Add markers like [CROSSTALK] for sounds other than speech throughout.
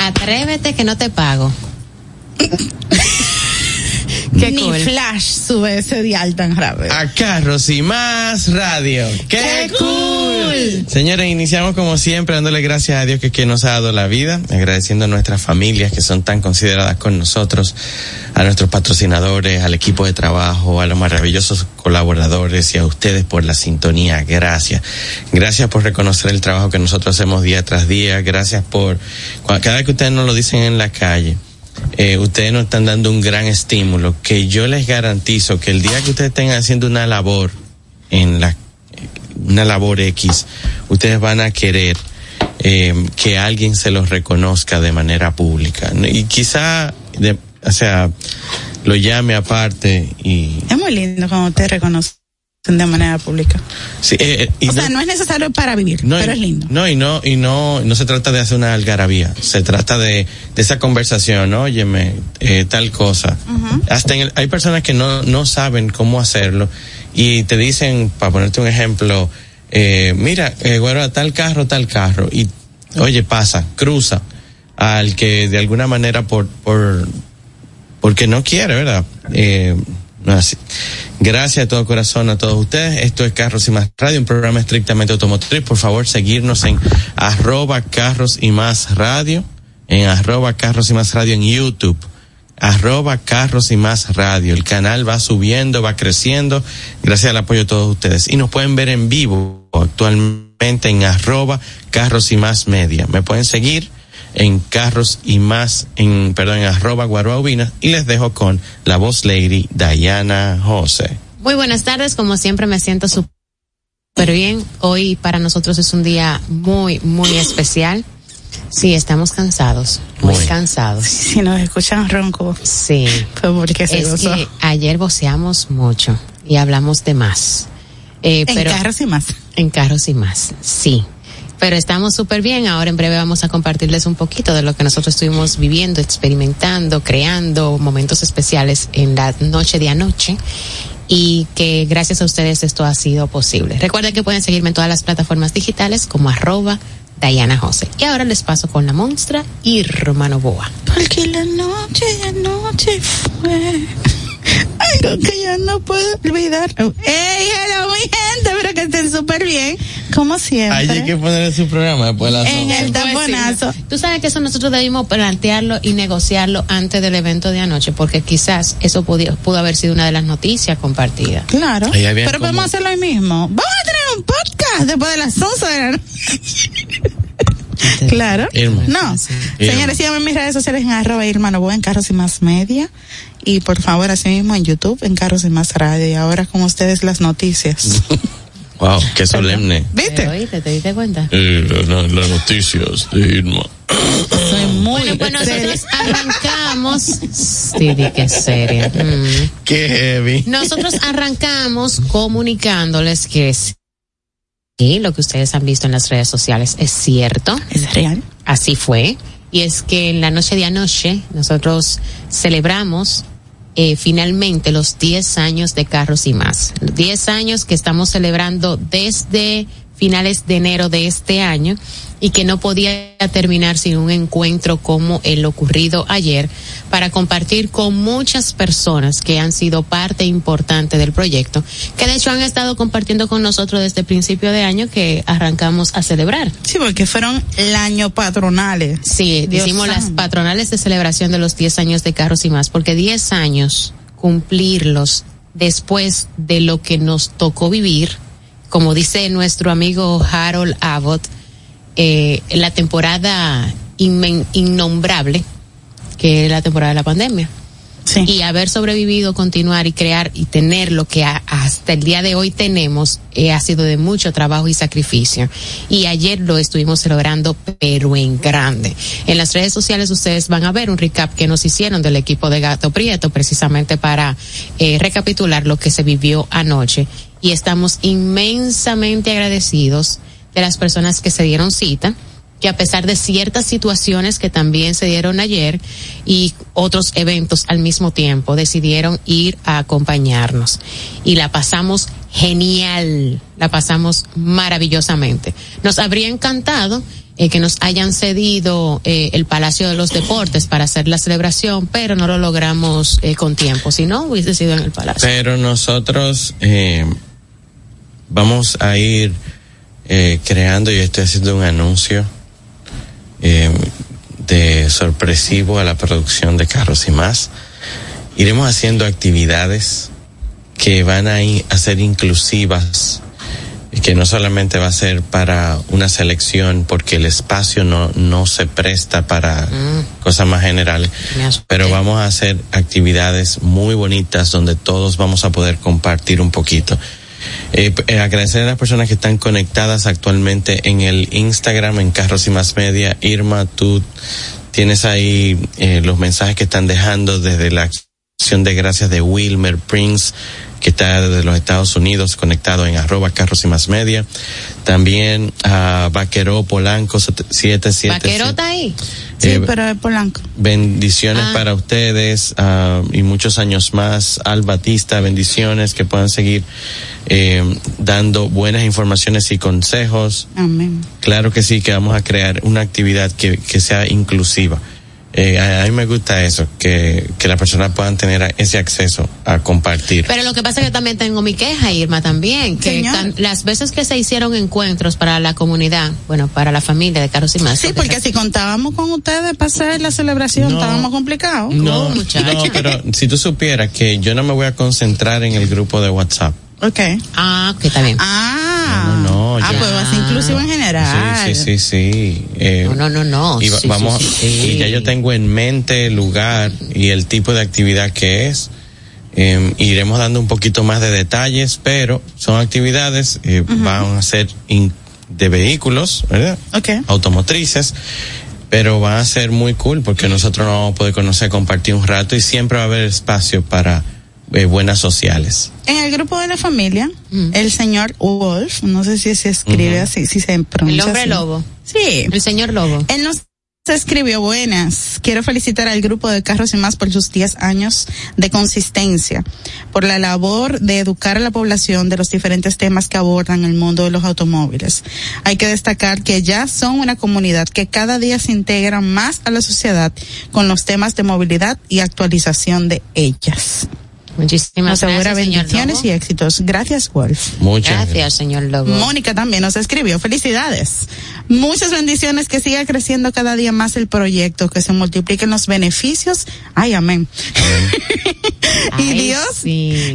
Atrévete que no te pago. Qué Ni cool. Flash sube ese dial tan rápido. A Carros y más radio. ¡Qué, cool! Señores, iniciamos como siempre dándole gracias a Dios que, que nos ha dado la vida, agradeciendo a nuestras familias que son tan consideradas con nosotros, a nuestros patrocinadores, al equipo de trabajo, a los maravillosos colaboradores y a ustedes por la sintonía. Gracias. Gracias por reconocer el trabajo que nosotros hacemos día tras día. Gracias por, cada vez que ustedes nos lo dicen en la calle, eh, ustedes nos están dando un gran estímulo que yo les garantizo que el día que ustedes estén haciendo una labor en la una labor X, ustedes van a querer eh, que alguien se los reconozca de manera pública. Y quizá, o sea, lo llame aparte y Es muy lindo cuando te reconocen de manera pública. sí, eh, eh, y O sea, no es necesario para vivir, No, pero y- es lindo. No, y no, y no, no se trata de hacer una algarabía, se trata de, de esa conversación, ¿no? óyeme, eh, tal cosa. Hasta en el- hay personas que no, no saben cómo hacerlo y te dicen, para ponerte un ejemplo, eh, mira, eh, bueno, tal carro, tal carro, y oye, pasa, cruza al que de alguna manera por, por, porque no quiere, ¿verdad? Eh, Gracias de todo corazón a todos ustedes. Esto es Carros y Más Radio, un programa estrictamente automotriz. Por favor, seguirnos en arroba Carros y Más Radio, en arroba Carros y Más Radio en YouTube, arroba Carros y Más Radio. El canal va subiendo, va creciendo, gracias al apoyo de todos ustedes. Y nos pueden ver en vivo actualmente en arroba Carros y Más Media. Me pueden seguir en carros y más en perdón en arroba guaruaubina y les dejo con la voz lady Diana José Muy buenas tardes, como siempre me siento súper bien. Hoy para nosotros es un día muy, muy especial. Sí, estamos cansados, muy, Muy. cansados. Si nos escuchan ronco, Sí, fue porque se es gozó. que ayer voceamos mucho y hablamos de más. Eh, En pero carros y más. en carros y más, sí. Pero estamos súper bien. Ahora en breve vamos a compartirles un poquito de lo que nosotros estuvimos viviendo, experimentando, creando momentos especiales en la noche de anoche y que gracias a ustedes esto ha sido posible. Recuerden que pueden seguirme en todas las plataformas digitales como arroba Diana José. Y ahora les paso con la monstra y Romano Boa. Porque la noche, la noche fue. Algo que ya no puedo olvidar. ¡Ey, hello, mi gente! Espero que estén súper bien. Como siempre. hay que poner su programa después de las En el taponazo. Tú sabes que eso nosotros debimos plantearlo y negociarlo antes del evento de anoche, porque quizás eso pudo, pudo haber sido una de las noticias compartidas. Claro. Pero como- podemos hacerlo hoy mismo. Vamos a tener un podcast después de las 11 de la noche. Claro. Irma. No. Señores, síganme en mis redes sociales en arroba Irma Novoa, en Carros y Más Media. Y por favor, así mismo en YouTube, en Carros y Más Radio. Y ahora con ustedes las noticias. [LAUGHS] wow qué solemne ¿Te ¿Viste? oíste? ¿Te diste cuenta? Eh, la- la- las noticias de Irma Soy muy Bueno, pues nosotros arrancamos. Sí, di que seria. Mm. qué heavy Nosotros arrancamos comunicándoles que sí, lo que ustedes han visto en las redes sociales es cierto. ¿Es real? Así fue. Y es que en la noche de anoche nosotros celebramos eh, finalmente los 10 años de Carros y más. 10 años que estamos celebrando desde finales de enero de este año y que no podía terminar sin un encuentro como el ocurrido ayer para compartir con muchas personas que han sido parte importante del proyecto, que de hecho han estado compartiendo con nosotros desde el principio de año que arrancamos a celebrar. Sí, porque fueron el año patronales. Sí, Dios hicimos las patronales de celebración de los 10 años de Carros y más, porque 10 años, cumplirlos después de lo que nos tocó vivir, como dice nuestro amigo Harold Abbott, eh, la temporada innombrable, que es la temporada de la pandemia. Y haber sobrevivido, continuar y crear y tener lo que hasta el día de hoy tenemos eh, ha sido de mucho trabajo y sacrificio. Y ayer lo estuvimos celebrando, pero en grande. En las redes sociales ustedes van a ver un recap que nos hicieron del equipo de Gato Prieto precisamente para eh, recapitular lo que se vivió anoche. Y estamos inmensamente agradecidos de las personas que se dieron cita que a pesar de ciertas situaciones que también se dieron ayer y otros eventos al mismo tiempo, decidieron ir a acompañarnos. Y la pasamos genial, la pasamos maravillosamente. Nos habría encantado eh, que nos hayan cedido eh, el Palacio de los Deportes para hacer la celebración, pero no lo logramos eh, con tiempo, si no hubiese sido en el Palacio. Pero nosotros vamos a ir creando, y estoy haciendo un anuncio, eh, de sorpresivo a la producción de carros y más. Iremos haciendo actividades que van a, a ser inclusivas, que no solamente va a ser para una selección porque el espacio no, no se presta para mm. cosas más generales, pero vamos a hacer actividades muy bonitas donde todos vamos a poder compartir un poquito. Eh, eh, agradecer a las personas que están conectadas actualmente en el Instagram, en Carros y Más Media. Irma, tú tienes ahí eh, los mensajes que están dejando desde la acción de gracias de Wilmer Prince, que está desde los Estados Unidos conectado en arroba carros y más media. También a Vaquero Polanco 77. ¿Vaquero está ahí? Sí, eh, pero es Polanco. Bendiciones ah. para ustedes uh, y muchos años más. Al Batista, bendiciones que puedan seguir eh, dando buenas informaciones y consejos. Amén. Claro que sí, que vamos a crear una actividad que, que sea inclusiva. Eh, a, mí me gusta eso, que, que las personas puedan tener ese acceso a compartir. Pero lo que pasa es que también tengo mi queja, Irma, también, que las veces que se hicieron encuentros para la comunidad, bueno, para la familia de Carlos y más. Sí, porque si contábamos con ustedes para hacer la celebración, estábamos complicados. No, no, pero si tú supieras que yo no me voy a concentrar en el grupo de WhatsApp. Ok. Ah, que está bien. Ah. No, no, Ah, pues va a ser inclusivo en general. Sí, sí, sí, sí. Eh, no, no, no, no. Y vamos, y ya yo tengo en mente el lugar y el tipo de actividad que es. Eh, iremos dando un poquito más de detalles, pero son actividades, eh, van a ser de vehículos, ¿verdad? Okay. Automotrices pero van a ser muy cool porque nosotros no vamos a poder conocer, compartir un rato y siempre va a haber espacio para eh, buenas sociales. En el grupo de la familia, mm. el señor Wolf, no sé si se escribe así, si se pronuncia. El hombre lobo. Sí. El señor lobo. Él nos escribió buenas. Quiero felicitar al grupo de Carros y más por sus 10 años de consistencia, por la labor de educar a la población de los diferentes temas que abordan el mundo de los automóviles. Hay que destacar que ya son una comunidad que cada día se integra más a la sociedad con los temas de movilidad y actualización de ellas. Muchísimas gracias. bendiciones y éxitos. Gracias, Wolf. Muchas gracias, señor Lobo. Mónica también nos escribió. Felicidades. Muchas bendiciones, que siga creciendo cada día más el proyecto, que se multipliquen los beneficios. Ay, amén. [LAUGHS] y Dios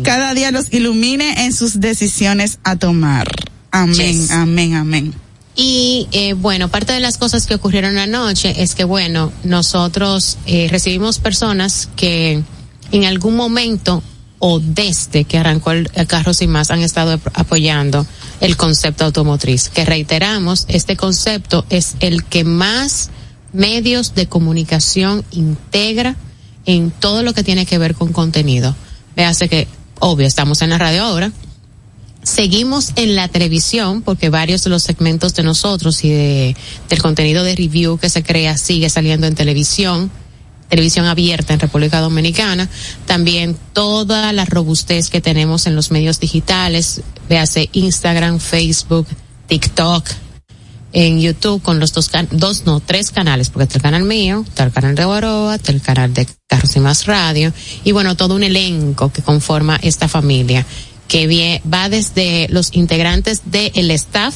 cada día los ilumine en sus decisiones a tomar. Amén, amén, amén. Y eh, bueno, parte de las cosas que ocurrieron anoche es que, bueno, nosotros eh, recibimos personas que en algún momento o desde que arrancó el, carro sin más han estado apoyando el concepto automotriz. Que reiteramos, este concepto es el que más medios de comunicación integra en todo lo que tiene que ver con contenido. Véase que, obvio, estamos en la radio ahora. Seguimos en la televisión porque varios de los segmentos de nosotros y de, del contenido de review que se crea sigue saliendo en televisión televisión abierta en República Dominicana, también toda la robustez que tenemos en los medios digitales, véase Instagram, Facebook, TikTok, en YouTube con los dos, dos no, tres canales, porque está el canal mío, está el canal de Guaroa, está el canal de Carros y Más Radio, y bueno, todo un elenco que conforma esta familia, que va desde los integrantes del staff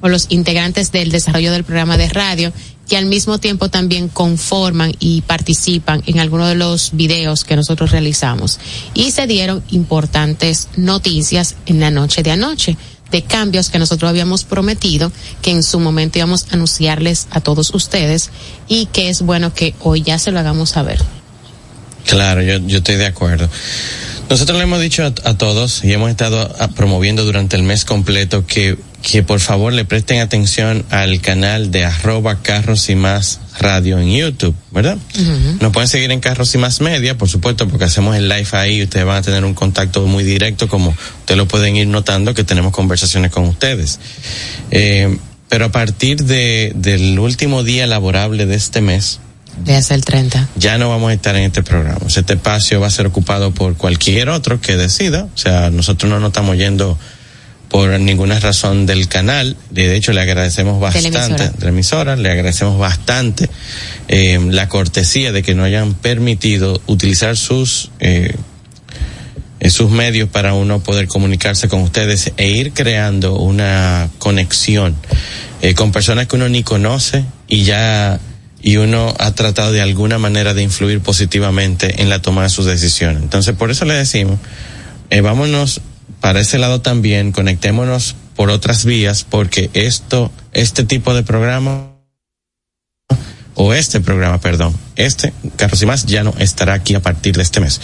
o los integrantes del desarrollo del programa de radio, que al mismo tiempo también conforman y participan en algunos de los videos que nosotros realizamos. Y se dieron importantes noticias en la noche de anoche de cambios que nosotros habíamos prometido que en su momento íbamos a anunciarles a todos ustedes y que es bueno que hoy ya se lo hagamos saber. Claro, yo, yo estoy de acuerdo. Nosotros le hemos dicho a, todos y hemos estado promoviendo durante el mes completo que, que por favor le presten atención al canal de arroba carros y más radio en YouTube, ¿verdad? Nos pueden seguir en Carros y Más Media, por supuesto, porque hacemos el live ahí, ustedes van a tener un contacto muy directo, como ustedes lo pueden ir notando, que tenemos conversaciones con ustedes. Eh, pero a partir de, del último día laborable de este mes, Véase el 30. ya no vamos a estar en este programa. Este espacio va a ser ocupado por cualquier otro que decida. O sea, nosotros no nos estamos yendo por ninguna razón del canal. De hecho, le agradecemos bastante, emisora. de la emisora, le agradecemos bastante eh, la cortesía de que nos hayan permitido utilizar sus eh, eh, sus medios para uno poder comunicarse con ustedes e ir creando una conexión eh, con personas que uno ni conoce y ya y uno ha tratado de alguna manera de influir positivamente en la toma de sus decisiones. Entonces, por eso le decimos, eh, vámonos para ese lado también, conectémonos por otras vías, porque esto, este tipo de programa, o este programa, perdón, este, Carlos y más, ya no estará aquí a partir de este mes.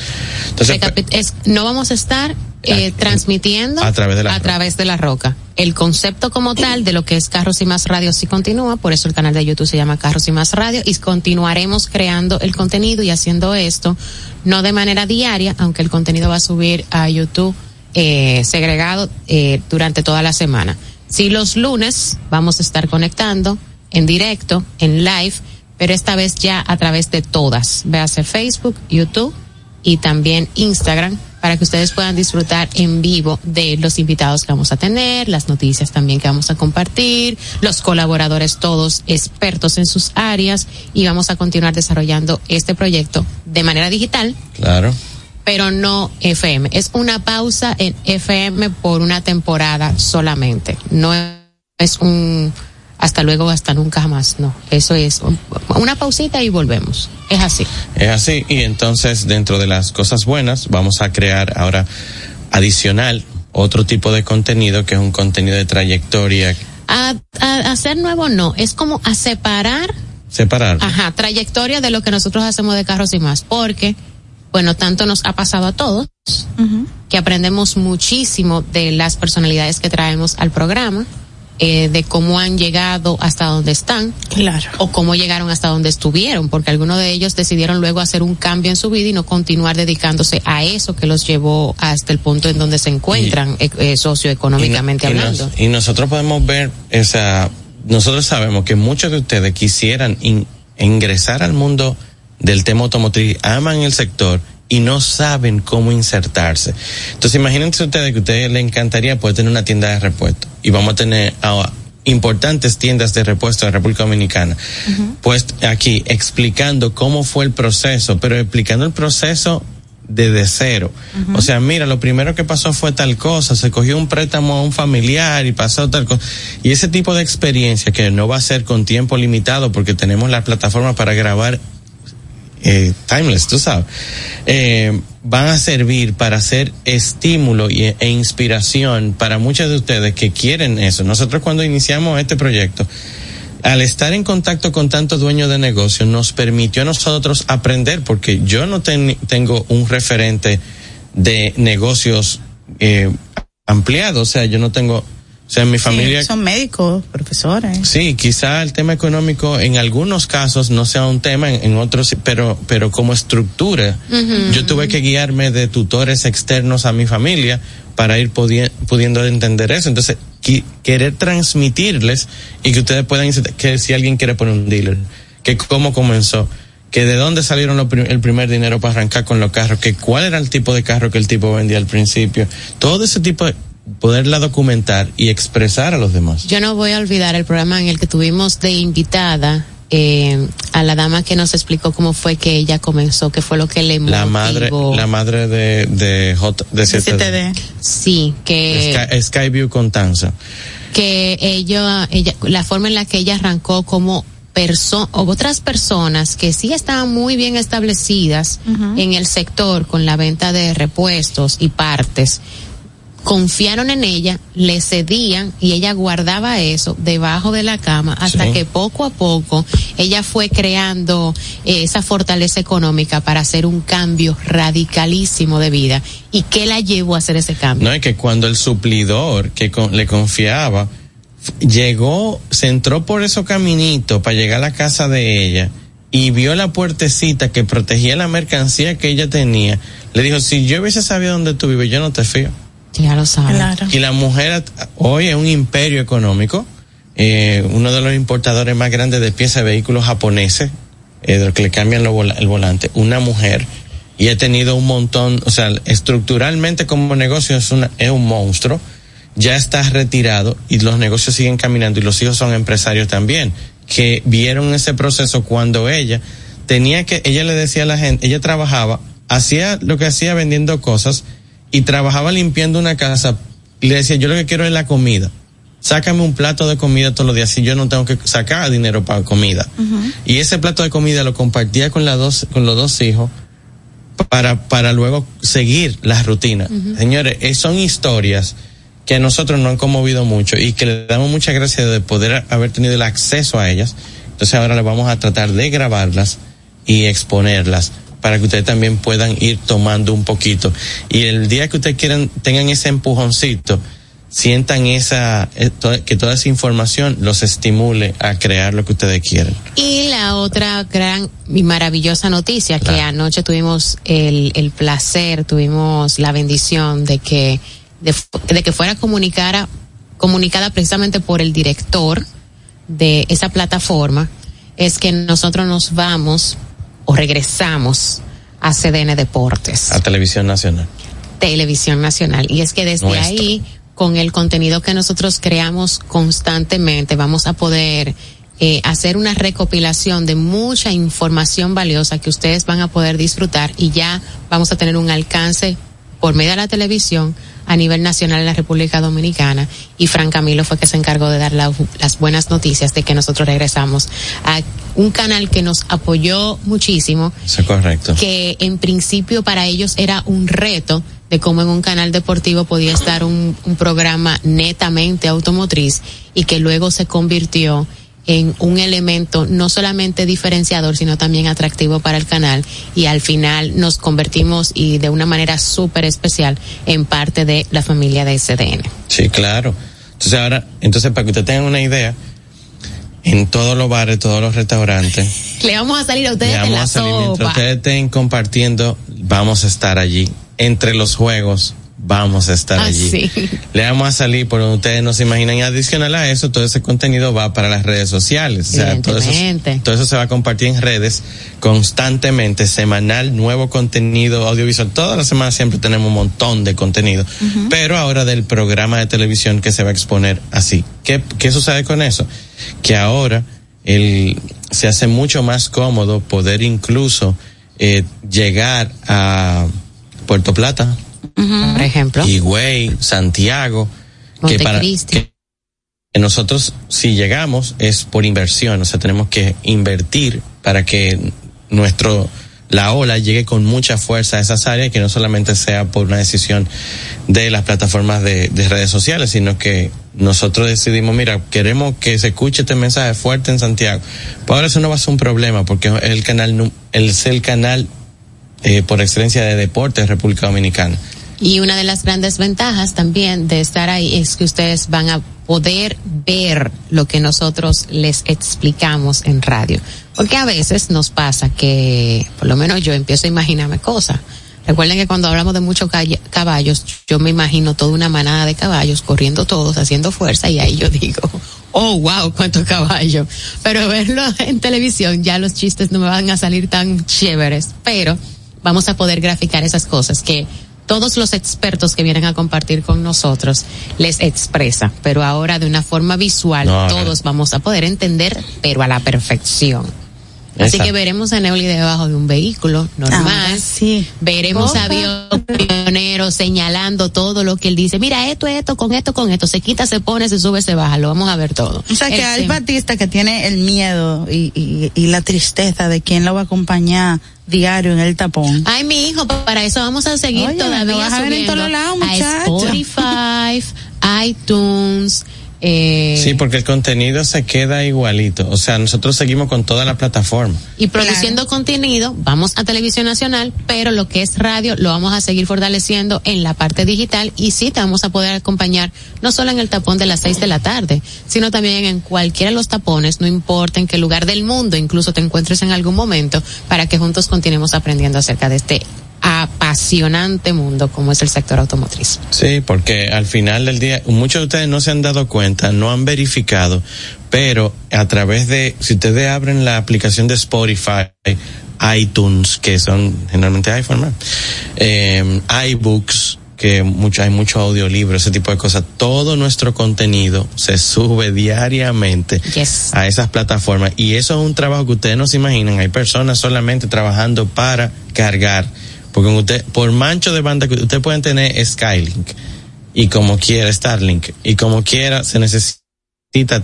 Entonces, es- no vamos a estar eh, Ah, transmitiendo a través de la a través de la roca. El concepto como tal de lo que es Carros y Más Radio sí continúa, por eso el canal de YouTube se llama Carros y Más Radio y continuaremos creando el contenido y haciendo esto, no de manera diaria, aunque el contenido va a subir a YouTube eh, segregado eh, durante toda la semana. Sí, los lunes vamos a estar conectando en directo, en live, pero esta vez ya a través de todas. Véase Facebook, YouTube y también Instagram para que ustedes puedan disfrutar en vivo de los invitados que vamos a tener, las noticias también que vamos a compartir, los colaboradores todos expertos en sus áreas y vamos a continuar desarrollando este proyecto de manera digital, claro. Pero no FM. Es una pausa en FM por una temporada solamente. No es un hasta luego, hasta nunca jamás. No, eso es un- una pausita y volvemos. Es así. Es así, y entonces dentro de las cosas buenas vamos a crear ahora adicional otro tipo de contenido que es un contenido de trayectoria A, a hacer nuevo no, es como a separar, separar. ajá, trayectoria de lo que nosotros hacemos de carros y más, porque, bueno, tanto nos ha pasado a todos que aprendemos muchísimo de las personalidades que traemos al programa, eh, de cómo han llegado hasta donde están. Claro. o cómo llegaron hasta donde estuvieron, porque algunos de ellos decidieron luego hacer un cambio en su vida y no continuar dedicándose a eso que los llevó hasta el punto en donde se encuentran eh, eh, socioeconómicamente Y no- y hablando. nos- y nosotros podemos ver, o sea, nosotros sabemos que muchos de ustedes quisieran in- ingresar al mundo del tema automotriz, aman el sector y no saben cómo insertarse. Entonces imagínense ustedes que a ustedes les encantaría poder tener una tienda de repuesto y vamos a tener ahora importantes tiendas de repuesto en República Dominicana. Pues aquí explicando cómo fue el proceso, pero explicando el proceso desde cero. O sea, mira, lo primero que pasó fue tal cosa, se cogió un préstamo a un familiar y pasó tal cosa. Y ese tipo de experiencia que no va a ser con tiempo limitado porque tenemos la plataforma para grabar eh, timeless, tú sabes, eh, van a servir para hacer estímulo y, e inspiración para muchos de ustedes que quieren eso. Nosotros cuando iniciamos este proyecto, al estar en contacto con tantos dueños de negocio, nos permitió a nosotros aprender, porque yo no ten- tengo un referente de negocios eh, ampliados, o sea, yo no tengo, o sea, en mi familia... Sí, son médicos, profesores. Sí, quizá el tema económico en algunos casos no sea un tema, en, en otros, sí, pero, pero como estructura, yo tuve que guiarme de tutores externos a mi familia para ir pudi- pudiendo entender eso. Entonces, qui- querer transmitirles y que ustedes puedan, que si alguien quiere poner un dealer, que cómo comenzó, que de dónde salieron prim- el primer dinero para arrancar con los carros, que cuál era el tipo de carro que el tipo vendía al principio, todo ese tipo de poderla documentar y expresar a los demás. Yo no voy a olvidar el programa en el que tuvimos de invitada eh, a la dama que nos explicó cómo fue que ella comenzó, qué fue lo que le la madre motivó. la madre de de J, de De 7D. CTD. Sí, que Sky, Skyview con Tanza que ella, ella, la forma en la que ella arrancó, cómo perso otras personas que sí estaban muy bien establecidas en el sector con la venta de repuestos y partes, confiaron en ella, le cedían y ella guardaba eso debajo de la cama hasta que poco a poco ella fue creando eh, esa fortaleza económica para hacer un cambio radicalísimo de vida. ¿Y qué la llevó a hacer ese cambio? No, es que cuando el suplidor que le confiaba llegó, se entró por esos caminitos para llegar a la casa de ella y vio la puertecita que protegía la mercancía que ella tenía, le dijo, si yo hubiese sabido dónde tú vives, yo no te fío. Ya lo sabes. Y la mujer hoy es un imperio económico, eh, uno de los importadores más grandes de piezas de vehículos japoneses, eh, de que le cambian el volante, una mujer, y ha tenido un montón, o sea, estructuralmente como negocio es, una, es un monstruo, ya está retirado y los negocios siguen caminando y los hijos son empresarios también, que vieron ese proceso cuando ella tenía que, ella le decía a la gente, ella trabajaba, hacía lo que hacía vendiendo cosas, y trabajaba limpiando una casa y le decía, yo lo que quiero es la comida. Sácame un plato de comida todos los días si yo no tengo que sacar dinero para comida. Y ese plato de comida lo compartía con, las dos, con los dos hijos para, para luego seguir la rutina. Señores, eh, son historias que a nosotros nos han conmovido mucho y que le damos muchas gracias de poder haber tenido el acceso a ellas. Entonces ahora le vamos a tratar de grabarlas y exponerlas para que ustedes también puedan ir tomando un poquito. Y el día que ustedes quieran, tengan ese empujoncito, sientan esa, eh, que toda esa información los estimule a crear lo que ustedes quieren. Y la otra gran y maravillosa noticia, que anoche tuvimos el, el placer, tuvimos la bendición de que, de, de que fuera comunicara, comunicada precisamente por el director de esa plataforma, es que nosotros nos vamos o regresamos a CDN Deportes. A Televisión Nacional. Televisión Nacional. Y es que desde ahí, con el contenido que nosotros creamos constantemente, vamos a poder eh, hacer una recopilación de mucha información valiosa que ustedes van a poder disfrutar y ya vamos a tener un alcance por medio de la televisión a nivel nacional en la República Dominicana y Fran Camilo fue que se encargó de dar las buenas noticias de que nosotros regresamos a un canal que nos apoyó muchísimo. Sí, correcto. Que en principio para ellos era un reto de cómo en un canal deportivo podía estar un, un programa netamente automotriz y que luego se convirtió en un elemento no solamente diferenciador, sino también atractivo para el canal y al final nos convertimos y de una manera súper especial en parte de la familia de SDN. Sí, claro. Entonces ahora, entonces para que usted tengan una idea, en todos los bares, todos los restaurantes. [LAUGHS] Le vamos a salir a ustedes le vamos a salir, Mientras ustedes estén compartiendo, vamos a estar allí. Entre los juegos, vamos a estar ah, allí. Le vamos a salir por donde ustedes no se imaginan. Y adicional a eso, todo ese contenido va para las redes sociales. O sea, todo eso, todo eso se va a compartir en redes constantemente, semanal, nuevo contenido audiovisual. Todas las semanas siempre tenemos un montón de contenido. Pero ahora del programa de televisión que se va a exponer así. ¿Qué, qué sucede con eso? Que ahora el, se hace mucho más cómodo poder incluso eh, llegar a Puerto Plata, por ejemplo. Higüey, Santiago, que para que nosotros si llegamos es por inversión, o sea, tenemos que invertir para que nuestro la ola llegue con mucha fuerza a esas áreas y que no solamente sea por una decisión de las plataformas de, redes sociales, sino que nosotros decidimos, mira, queremos que se escuche este mensaje fuerte en Santiago. Pues ahora eso no va a ser un problema porque el canal es el canal eh, por excelencia de deporte de República Dominicana. Y una de las grandes ventajas también de estar ahí es que ustedes van a poder ver lo que nosotros les explicamos en radio. Porque a veces nos pasa que, por lo menos yo empiezo a imaginarme cosas. Recuerden que cuando hablamos de muchos caballos, yo me imagino toda una manada de caballos corriendo todos, haciendo fuerza, y ahí yo digo, [LAUGHS] oh, wow, cuántos caballos. Pero verlo [LAUGHS] en televisión, ya los chistes no me van a salir tan chéveres, pero vamos a poder graficar esas cosas que todos los expertos que vienen a compartir con nosotros les expresa, pero ahora de una forma visual todos vamos a poder entender, pero a la perfección. Así que veremos a Neuli debajo de un vehículo normal. Ah, sí. Veremos a aviones señalando todo lo que él dice. Mira, esto, esto, con esto, con esto. Se quita, se pone, se sube, se baja. Lo vamos a ver todo. O sea, que hay Batista que tiene el miedo y, y, y la tristeza de quién lo va a acompañar diario en el tapón. Ay, mi hijo, para eso vamos a seguir todavía subiendo a Spotify, [LAUGHS] iTunes, eh, sí, porque el contenido se queda igualito. O sea, nosotros seguimos con toda la plataforma. Y produciendo contenido, vamos a Televisión Nacional, pero lo que es radio lo vamos a seguir fortaleciendo en la parte digital y sí te vamos a poder acompañar no solo en el tapón de las seis de la tarde, sino también en cualquiera de los tapones, no importa en qué lugar del mundo incluso te encuentres en algún momento, para que juntos continuemos aprendiendo acerca de este apasionante mundo como es el sector automotriz. Sí, porque al final del día muchos de ustedes no se han dado cuenta, no han verificado, pero a través de, si ustedes abren la aplicación de Spotify, iTunes, que son generalmente iPhone, eh, iBooks, que mucho, hay mucho audiolibro, ese tipo de cosas. Todo nuestro contenido se sube diariamente a esas plataformas y eso es un trabajo que ustedes no se imaginan. Hay personas solamente trabajando para cargar porque usted, por mancho de banda que usted pueden tener Skylink y como quiera Starlink y como quiera se necesita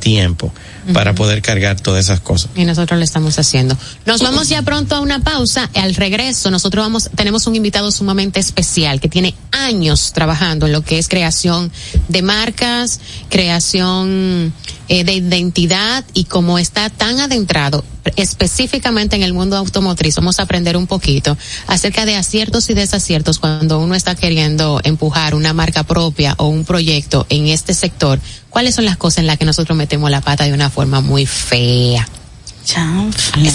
tiempo para poder cargar todas esas cosas. Y nosotros lo estamos haciendo. Nos vamos ya pronto a una pausa. Al regreso, nosotros vamos, tenemos un invitado sumamente especial que tiene años trabajando en lo que es creación de marcas, creación eh, de identidad y como está tan adentrado específicamente en el mundo automotriz, vamos a aprender un poquito acerca de aciertos y desaciertos cuando uno está queriendo empujar una marca propia o un proyecto en este sector. ¿Cuáles son las cosas en las que nosotros metemos la pata de una forma muy fea?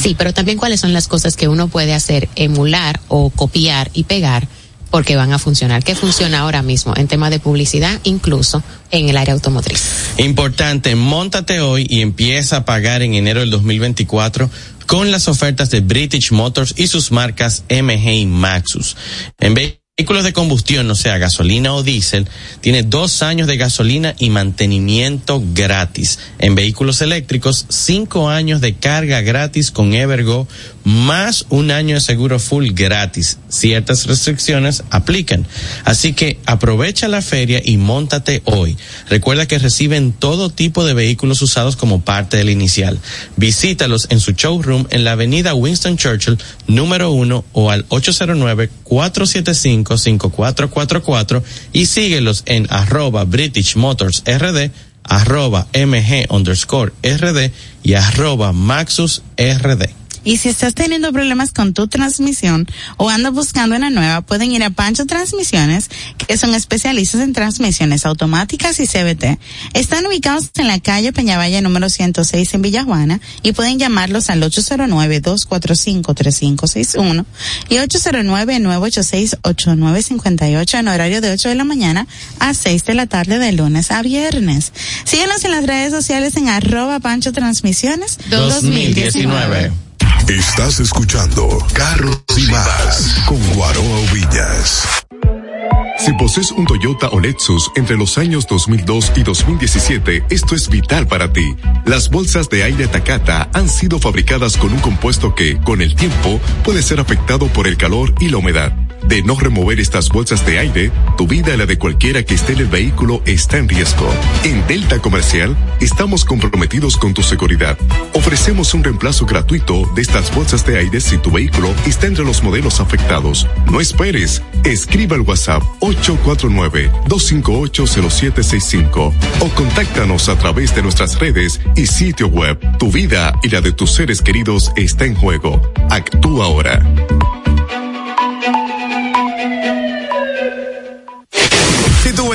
Sí, pero también cuáles son las cosas que uno puede hacer, emular o copiar y pegar porque van a funcionar. ¿Qué funciona ahora mismo en tema de publicidad, incluso en el área automotriz? Importante, montate hoy y empieza a pagar en enero del 2024 con las ofertas de British Motors y sus marcas MG y Maxus. En vehículos de combustión, o sea, gasolina o diésel, tiene dos años de gasolina y mantenimiento gratis. En vehículos eléctricos, cinco años de carga gratis con Evergo más un año de seguro full gratis. Ciertas restricciones aplican. Así que aprovecha la feria y montate hoy. Recuerda que reciben todo tipo de vehículos usados como parte del inicial. Visítalos en su showroom en la avenida Winston Churchill, número uno, o al 809-475-5444 y síguelos en arroba British Motors RD arroba mg underscore rd y arroba maxus rd. Y si estás teniendo problemas con tu transmisión o andas buscando una nueva, pueden ir a Pancho Transmisiones, que son especialistas en transmisiones automáticas y CBT. Están ubicados en la calle Peñavalle número 106 en Villajuana y pueden llamarlos al 809-245-3561 y 809-986-8958 en horario de 8 de la mañana a 6 de la tarde de lunes a viernes. Síguenos en las redes sociales en arroba Pancho Transmisiones 2019. Estás escuchando Carros y Más con Guaroa Villas. Si posees un Toyota o Lexus entre los años 2002 y 2017, esto es vital para ti. Las bolsas de aire Takata han sido fabricadas con un compuesto que, con el tiempo, puede ser afectado por el calor y la humedad de no remover estas bolsas de aire, tu vida y la de cualquiera que esté en el vehículo está en riesgo. En Delta Comercial estamos comprometidos con tu seguridad. Ofrecemos un reemplazo gratuito de estas bolsas de aire si tu vehículo está entre los modelos afectados. No esperes. Escriba al WhatsApp 849-258-0765 o contáctanos a través de nuestras redes y sitio web. Tu vida y la de tus seres queridos está en juego. Actúa ahora.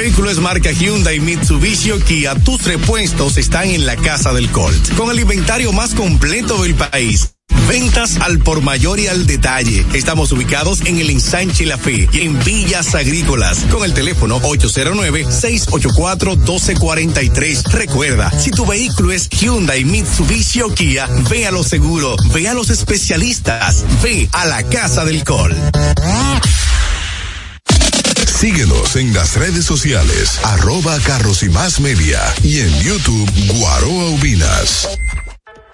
vehículo es marca Hyundai, Mitsubishi o Kia, tus repuestos están en la casa del Colt. Con el inventario más completo del país. Ventas al por mayor y al detalle. Estamos ubicados en el ensanche La Fe y en Villas Agrícolas con el teléfono 809-684-1243. Recuerda, si tu vehículo es Hyundai, Mitsubishi o Kia, ve a lo seguro, ve a los especialistas, ve a la casa del Colt. Síguenos en las redes sociales, arroba carros y más media y en YouTube Guaroa Ubinas.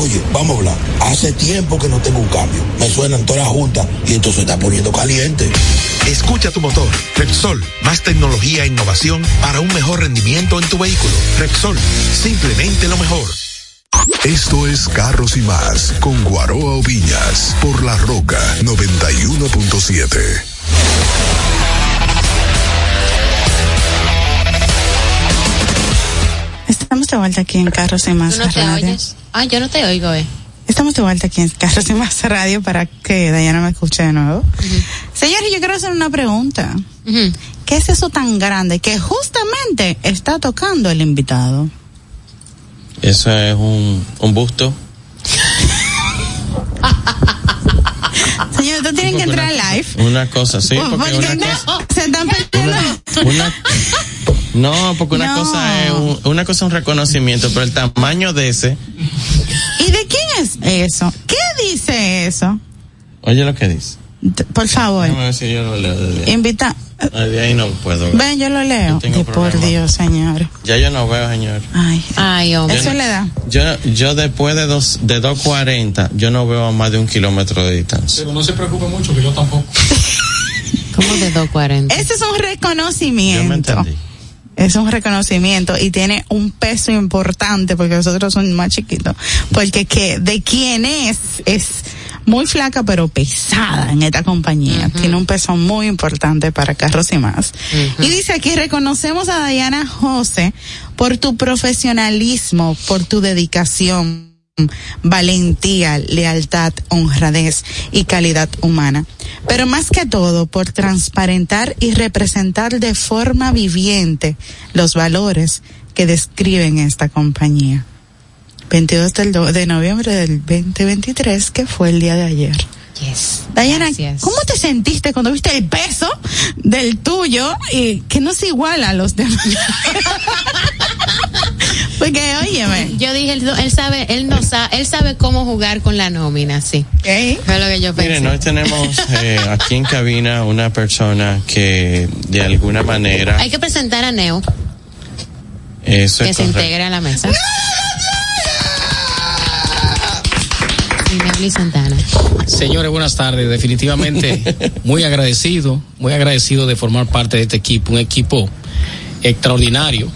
Oye, vamos a hablar. Hace tiempo que no tengo un cambio. Me suenan todas las juntas y esto se está poniendo caliente. Escucha tu motor. Repsol, más tecnología e innovación para un mejor rendimiento en tu vehículo. Repsol, simplemente lo mejor. Esto es Carros y más con Guaroa Oviñas por La Roca 91.7. Estamos de vuelta aquí en Carros y Más ¿Tú no te Radio. oyes? Ah, yo no te oigo, eh. Estamos de vuelta aquí en Carros y Más Radio para que Dayana me escuche de nuevo. Señores, yo quiero hacer una pregunta. ¿Qué es eso tan grande que justamente está tocando el invitado? Eso es un, un busto. [LAUGHS] [LAUGHS] Señor, tú tienes que entrar Una- live. Una cosa, sí, porque Porque una no, cosa. se están perdiendo. Una, no, porque una No. cosa es un, una cosa es un reconocimiento, pero el tamaño de ese, ¿Y de quién es eso? ¿Qué dice eso? oye lo que dice. Por favor, ver si yo lo leo invita. De ahí no puedo. Ven, yo lo leo. Yo De por problema. Dios, señor. Ya yo no veo, señor. Ay, Ay, hombre. eso le da. Yo, yo después de dos, de 240, yo no veo a más de un kilómetro de distancia. Pero no se preocupe mucho, que yo tampoco. [LAUGHS] ¿Cómo de 240? Ese es un Yo me reconocimiento. entendí. Es un reconocimiento y tiene un peso importante porque nosotros somos más chiquitos. Porque que de quién es, es muy flaca pero pesada en esta compañía. Tiene un peso muy importante para carros y más. Y dice aquí, reconocemos a Diana José por tu profesionalismo, por tu dedicación valentía, lealtad, honradez y calidad humana. Pero más que todo por transparentar y representar de forma viviente los valores que describen esta compañía. 22 del do- de noviembre del 2023, que fue el día de ayer. Yes. Gracias. ¿cómo te sentiste cuando viste el peso del tuyo y que no se iguala a los demás? [LAUGHS] Porque, óyeme, Yo dije, él, él sabe, él no sabe, él sabe cómo jugar con la nómina, sí. ¿ok? Fue lo que yo pensé. Miren, hoy tenemos eh, aquí en cabina una persona que de alguna manera Hay que presentar a Neo, eso que es se correcto. integre a la mesa. Sí, Nelly Santana. Señores, buenas tardes. Definitivamente [LAUGHS] muy agradecido, muy agradecido de formar parte de este equipo, un equipo extraordinario.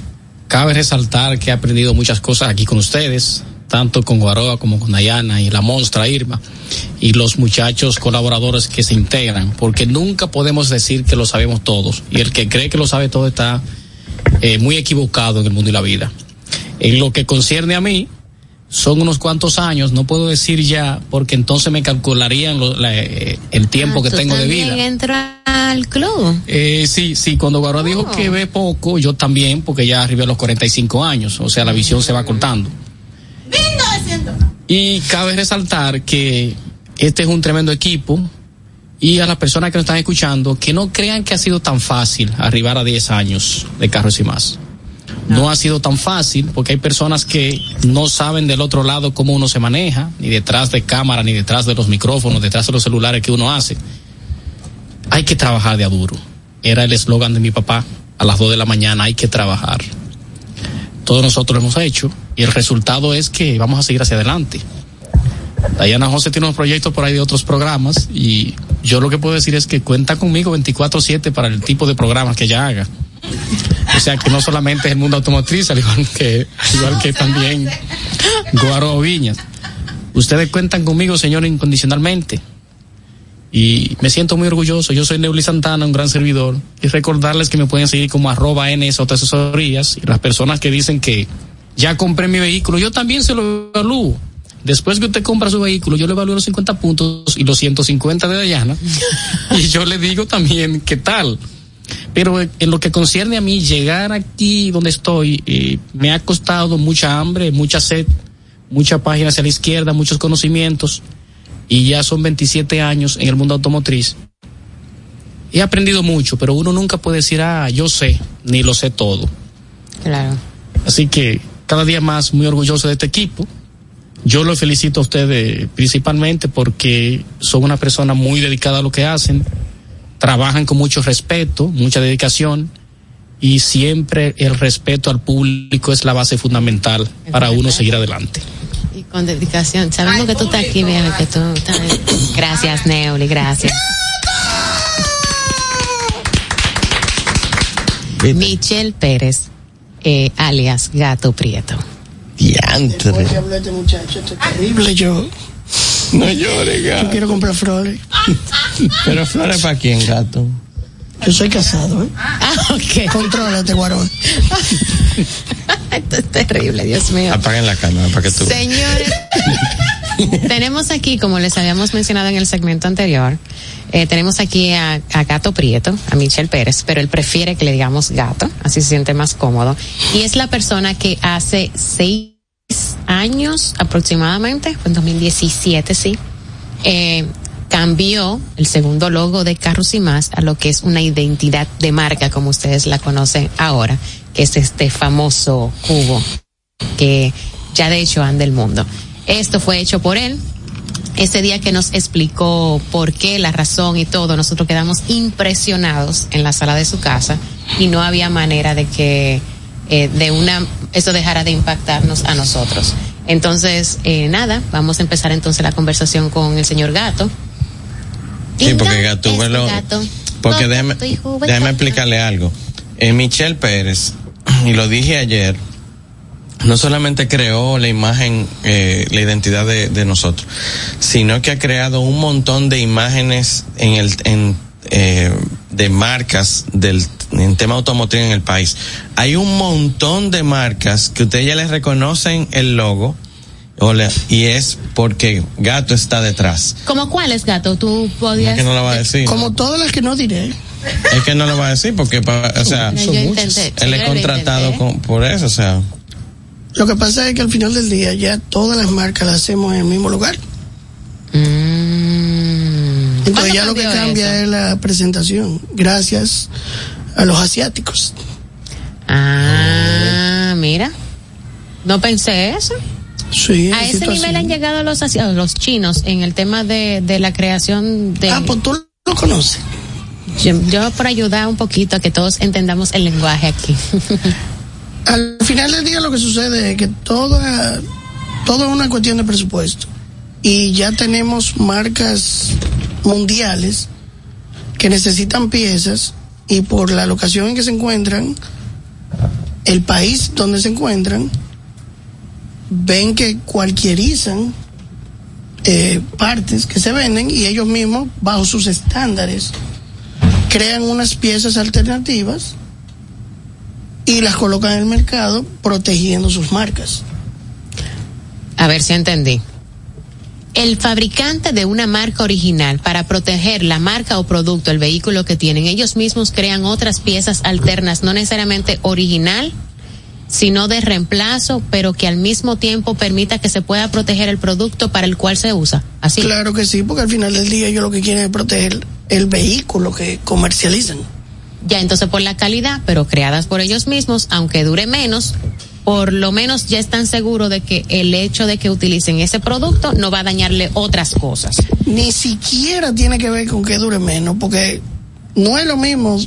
Cabe resaltar que he aprendido muchas cosas aquí con ustedes, tanto con Guaroa como con Dayana y la monstra Irma y los muchachos colaboradores que se integran, porque nunca podemos decir que lo sabemos todos y el que cree que lo sabe todo está eh, muy equivocado en el mundo y la vida. En lo que concierne a mí, son unos cuantos años, no puedo decir ya, porque entonces me calcularían lo- la- eh, el tiempo Ah, que tengo de vida. entras al club. Eh, sí, sí, cuando Guaró dijo Oh. que ve poco, yo también, porque ya arribé a los 45 años, o sea, la visión se va cortando. Y cabe resaltar que este es un tremendo equipo y a las personas que nos están escuchando, que no crean que ha sido tan fácil arribar a 10 años de carros y más. No. ha sido tan fácil porque hay personas que no saben del otro lado cómo uno se maneja, ni detrás de cámara, ni detrás de los micrófonos, detrás de los celulares que uno hace. Hay que trabajar de a duro. Era el eslogan de mi papá. A las 2 de la mañana hay que trabajar. Todos nosotros lo hemos hecho y el resultado es que vamos a seguir hacia adelante. Dayana José tiene unos proyectos por ahí de otros programas y yo lo que puedo decir es que cuenta conmigo 24/7 para el tipo de programas que ella haga. O sea que no solamente es el mundo automotriz, al igual que, al igual que también Guaro Viñas. Ustedes cuentan conmigo, señor, incondicionalmente. Y me siento muy orgulloso. Yo soy Neuli Santana, un gran servidor. Y recordarles que me pueden seguir como arroba Asesorías. Y las personas que dicen que ya compré mi vehículo, yo también se lo evalúo. Después que usted compra su vehículo, yo le evalúo los 50 puntos y los 150 de Dayana. [LAUGHS] y yo le digo también qué tal. Pero en lo que concierne a mí, llegar aquí donde estoy, eh, me ha costado mucha hambre, mucha sed, mucha página hacia la izquierda, muchos conocimientos, y ya son 27 años en el mundo automotriz. he aprendido mucho, pero uno nunca puede decir, ah, yo sé, ni lo sé todo. Claro. Así que cada día más muy orgulloso de este equipo. Yo lo felicito a ustedes principalmente porque son una persona muy dedicada a lo que hacen, trabajan con mucho respeto, mucha dedicación y siempre el respeto al público es la base fundamental para uno seguir adelante. Y con dedicación. Sabemos que tú estás aquí, viejo, que tú estás... Gracias, Neoli, gracias. Michelle Pérez, eh, alias Gato Prieto. Diantre. Este muchacho, esto es terrible yo. No llores, Yo gato. quiero comprar flores. [LAUGHS] Pero flores para quién, gato. Yo soy casado, ¿eh? Ah, ok. Contrólate, guarón. [LAUGHS] Esto es terrible, Dios mío. Apaguen la cámara para que tú. Señores, [LAUGHS] tenemos aquí, como les habíamos mencionado en el segmento anterior, eh, tenemos aquí a, a Gato Prieto, a Michelle Pérez, pero él prefiere que le digamos gato, así se siente más cómodo. Y es la persona que hace seis años aproximadamente, fue en 2017, sí, eh, cambió el segundo logo de Carros y Más a lo que es una identidad de marca, como ustedes la conocen ahora, que es este famoso cubo que ya de hecho anda el mundo. Esto fue hecho por él. Ese día que nos explicó por qué, la razón y todo, nosotros quedamos impresionados en la sala de su casa y no había manera de que eh, de una eso dejara de impactarnos a nosotros. Entonces, eh, nada, vamos a empezar entonces la conversación con el señor Gato. Sí, porque gato, este bueno, gato, porque gato déjeme explicarle algo. Eh, Michelle Pérez, [CLEARS THROAT] y lo dije ayer, no solamente creó la imagen, eh, la identidad de, de nosotros, sino que ha creado un montón de imágenes en el, en, eh, de marcas del en tema automotriz en el país. Hay un montón de marcas que ustedes ya les reconocen el logo, y es porque Gato está detrás. ¿Cómo cuál es gato? Tú Es podías. que no lo va a decir. Como todas las que no diré. Es que no lo va a decir porque, o sea, intenté, él es contratado con, por eso, o sea. Lo que pasa es que al final del día ya todas las marcas las hacemos en el mismo lugar. Mm. Entonces ¿Cuándo ya lo que cambia eso? es la presentación. Gracias a los asiáticos. Ah, mira. No pensé eso. Sí, A ese nivel han llegado los, los chinos en el tema de, de la creación de... Ah, pues tú lo conoces. yo, yo por ayudar un poquito a que todos entendamos el lenguaje aquí. [LAUGHS] Al final del día lo que sucede es que toda, todo es una cuestión de presupuesto. Y ya tenemos marcas mundiales que necesitan piezas y por la locación en que se encuentran, el país donde se encuentran, ven que cualquierizan eh, partes que se venden y ellos mismos, bajo sus estándares, crean unas piezas alternativas y las colocan en el mercado protegiendo sus marcas. A ver si entendí. El fabricante de una marca original, para proteger la marca o producto, el vehículo que tienen, ellos mismos crean otras piezas alternas, no necesariamente original, sino de reemplazo, pero que al mismo tiempo permita que se pueda proteger el producto para el cual se usa. Así. Claro que sí, porque al final del día ellos lo que quieren es proteger el vehículo que comercializan. Ya entonces por la calidad, pero creadas por ellos mismos, aunque dure menos, por lo menos ya están seguros de que el hecho de que utilicen ese producto no va a dañarle otras cosas. Ni siquiera tiene que ver con que dure menos, porque no es lo mismo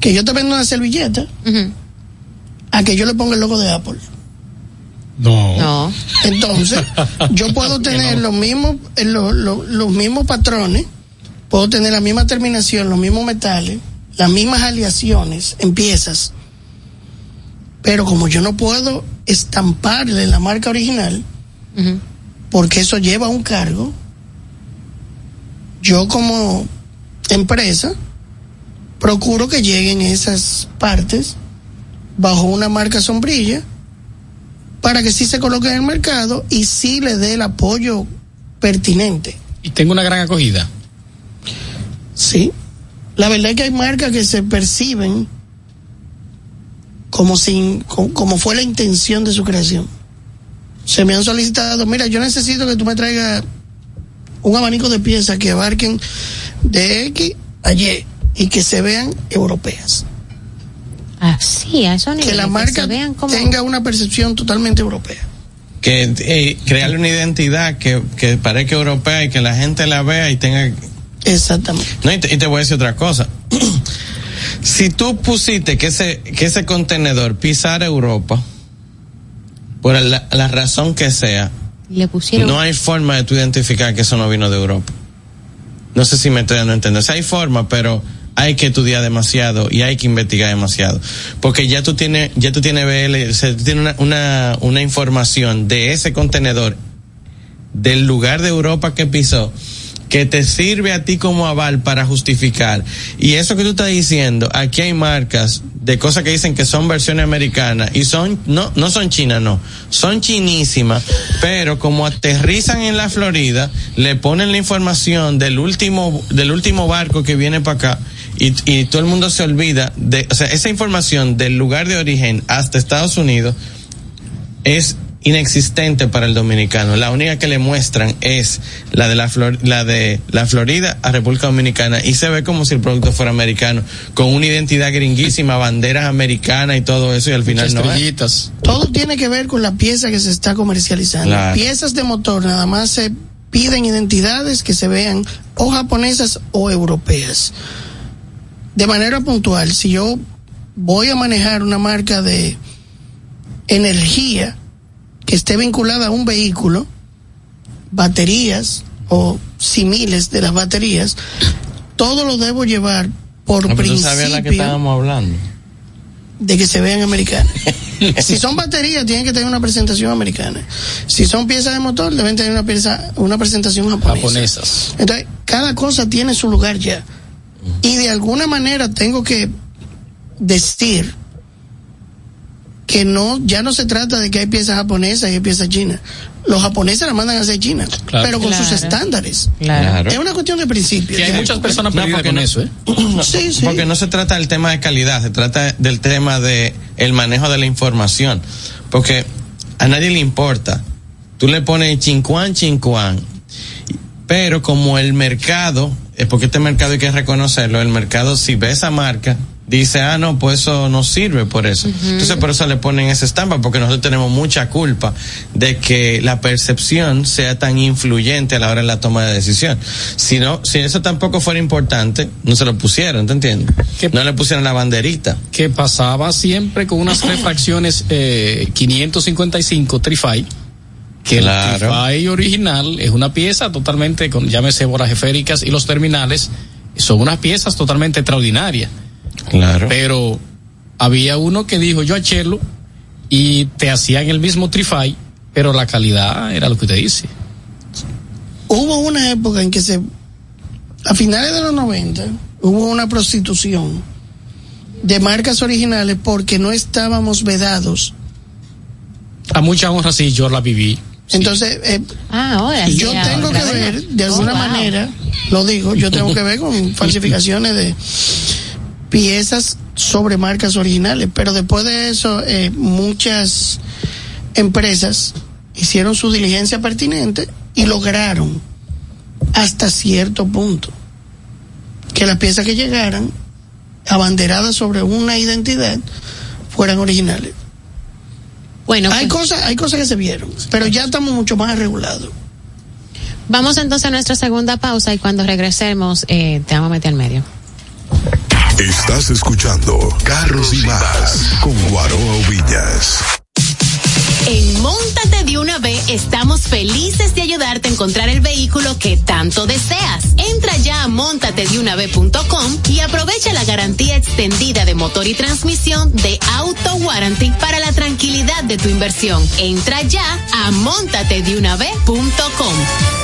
que yo te vendo una servilleta a que yo le ponga el logo de Apple. No. No. Entonces, [LAUGHS] yo puedo tener los mismos eh, lo- lo- los mismos patrones, puedo tener la misma terminación, los mismos metales, las mismas aleaciones en piezas, pero como yo no puedo estamparle la marca original, porque eso lleva un cargo, yo como empresa procuro que lleguen esas partes bajo una marca sombrilla para que sí se coloque en el mercado y sí le dé el apoyo pertinente. Y tengo una gran acogida. Sí. La verdad es que hay marcas que se perciben como sin, co- como fue la intención de su creación. Se me han solicitado, mira, yo necesito que tú me traigas un abanico de piezas que abarquen de X a Y. y que se vean europeas. Así, a esos Que la marca se vean como... tenga una percepción totalmente europea. Que eh, crearle una identidad que, que parezca europea y que la gente la vea y tenga Exactamente. No, y te, y te voy a decir otra cosa. [CLEARS THROAT] si tú pusiste que ese, que ese contenedor pisara Europa, por la, la razón que sea, Le pusieron... no hay forma de tú identificar que eso no vino de Europa. No sé si me estoy dando a entender. O sea, hay forma, pero hay que estudiar demasiado y hay que investigar demasiado. Porque ya tú tienes, ya tú tienes BL, o sea, tú tienes una, una, una información de ese contenedor, del lugar de Europa que pisó, que te sirve a ti como aval para justificar. Y eso que tú estás diciendo, aquí hay marcas de cosas que dicen que son versiones americanas y son, no, no son chinas, no, son chinísimas, pero como aterrizan en la Florida, le ponen la información del último, del último barco que viene para acá. Y, y todo el mundo se olvida de, o sea, esa información del lugar de origen hasta Estados Unidos es inexistente para el dominicano. La única que le muestran es la de la, Flor la de la Florida a República Dominicana y se ve como si el producto fuera americano, con una identidad gringuísima, banderas americanas y todo eso y al final no es. Todo tiene que ver con la pieza que se está comercializando. Claro. Piezas de motor nada más se piden identidades que se vean o japonesas o europeas. De manera puntual, si yo voy a manejar una marca de energía que esté vinculada a un vehículo, baterías o similes de las baterías, todo lo debo llevar por No, tú sabías la que principio estábamos hablando. de que se vean americanas. si son baterías, tienen que tener una presentación americana. Si son piezas de motor, deben tener una pieza, una presentación japonesa. Japonesas. Entonces, cada cosa tiene su lugar ya. Y de alguna manera tengo que decir que no, ya no se trata de que hay piezas japonesas y hay piezas chinas. Los japoneses las mandan a hacer China, Claro. pero con sus estándares. Claro. Es una cuestión de principio. Que hay muchas personas No, con no- eso, ¿eh? [CLEARS THROAT] Sí, sí. Porque no se trata del tema de calidad, se trata del tema de el manejo de la información. Porque a nadie le importa. Tú le pones chincuán, chincuán. Pero como el mercado, es porque este mercado hay que reconocerlo, el mercado si ve esa marca, dice, ah, no, pues eso no sirve por eso. Entonces por eso le ponen esa estampa, porque nosotros tenemos mucha culpa de que la percepción sea tan influyente a la hora de la toma de decisión. Si no, si eso tampoco fuera importante, no se lo pusieron, ¿te entiendes? No le pusieron la banderita. Que pasaba siempre con unas refracciones eh, 555 Trify. Que Claro. el Trify original es una pieza totalmente, con llámese bolas esféricas y los terminales, son unas piezas totalmente extraordinarias. Claro. Pero había uno que dijo yo a Chelo y te hacían el mismo Trify, pero la calidad era lo que usted dice. hubo una época en que se, a finales de los 90, hubo una prostitución de marcas originales porque no estábamos vedados. A mucha honra sí, yo la viví. Entonces, eh, Ah, ahora sí, yo ahora, tengo que ver, de Oh, alguna wow. manera, lo digo, yo tengo que ver con [LAUGHS] falsificaciones de piezas sobre marcas originales, pero después de eso, eh, muchas empresas hicieron su diligencia pertinente y lograron hasta cierto punto que las piezas que llegaran abanderadas sobre una identidad fueran originales. Bueno, Hay pues, cosas, hay cosas que se vieron, pero ya estamos mucho más regulados. vamos entonces a nuestra segunda pausa y cuando regresemos eh, te vamos a meter al medio. Estás escuchando Carros y Más con Guaroa Villas. En Móntate de una vez estamos felices de ayudarte a encontrar el vehículo que tanto deseas. Entra ya a montatedeunav.com y aprovecha la garantía extendida de motor y transmisión de Auto Warranty para la tranquilidad de tu inversión. Entra ya a montatedeunav.com.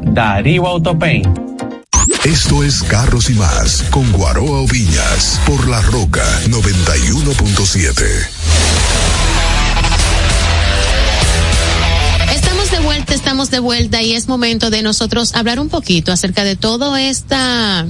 Darío Autopaint. Esto es Carros y más con Guaroa Oviñas por La Roca 91.7. Estamos de vuelta, estamos de vuelta y es momento de nosotros hablar un poquito acerca de todo esta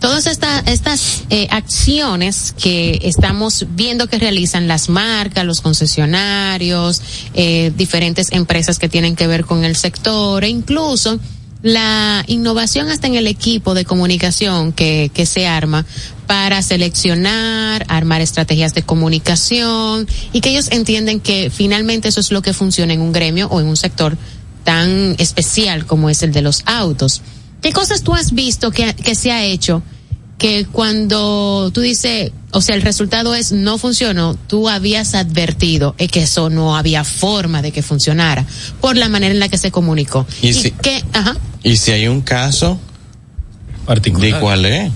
todas esta, estas eh, acciones que estamos viendo que realizan las marcas, los concesionarios, eh, diferentes empresas que tienen que ver con el sector e incluso la innovación hasta en el equipo de comunicación que, que se arma para seleccionar, armar estrategias de comunicación y que ellos entienden que finalmente eso es lo que funciona en un gremio o en un sector tan especial como es el de los autos. ¿Qué cosas tú has visto que, que se ha hecho que cuando tú dices, o sea, el resultado es no funcionó, tú habías advertido que eso no había forma de que funcionara por la manera en la que se comunicó. Y, si, que, ajá. Y si hay un caso particular, ¿de cuál es?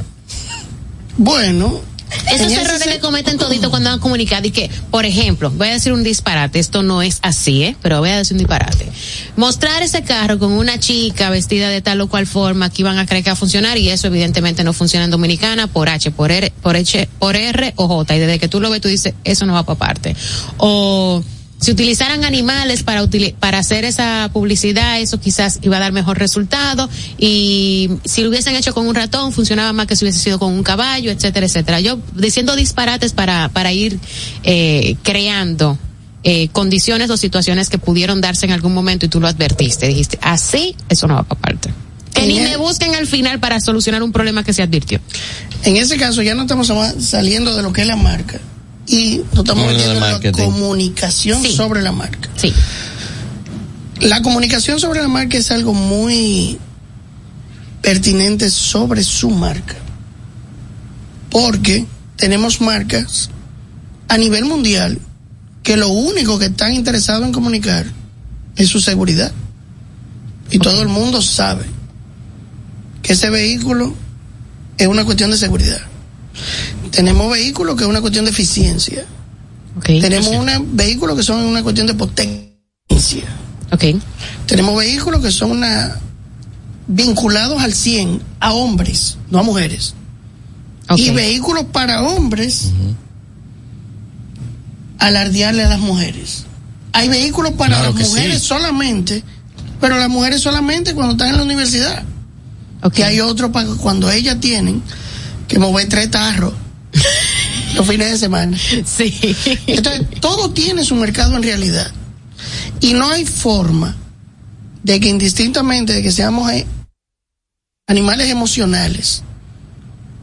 Bueno, esos errores que cometen todito cuando van a comunicar y que, por ejemplo, voy a decir un disparate, esto no es así, ¿eh? pero voy a decir un disparate. Mostrar ese carro con una chica vestida de tal o cual forma que iban a creer que va a funcionar y eso evidentemente no funciona en Dominicana por H, por R, por H, por R o J y desde que tú lo ves tú dices, eso no va para parte. O si utilizaran animales para para hacer esa publicidad, eso quizás iba a dar mejor resultado y si lo hubiesen hecho con un ratón funcionaba más que si hubiese sido con un caballo, etcétera, etcétera. Yo diciendo disparates para para ir eh, creando eh, condiciones o situaciones que pudieron darse en algún momento y tú lo advertiste, dijiste, así eso no va para parte. Que ni me busquen al final para solucionar un problema que se advirtió. En ese caso ya no estamos saliendo de lo que es la marca y nos estamos metiendo en la comunicación Sí. sobre la marca. Sí. La comunicación sobre la marca es algo muy pertinente sobre su marca. Porque tenemos marcas a nivel mundial que lo único que están interesados en comunicar es su seguridad. Y todo el mundo sabe que ese vehículo es una cuestión de seguridad. Tenemos vehículos que es una cuestión de eficiencia. Okay. Tenemos una, vehículos que son una cuestión de potencia. Okay. Tenemos vehículos que son una, vinculados al 100 a hombres, no a mujeres. Okay. Y vehículos para hombres uh -huh. alardearle a las mujeres. Hay vehículos para Claro las mujeres sí. solamente, pero las mujeres solamente cuando están en la universidad. Que hay otro para cuando ellas tienen que mover tres tarros [LAUGHS] los fines de semana. Sí. Entonces, todo tiene su mercado en realidad. Y no hay forma de que indistintamente de que seamos eh, animales emocionales.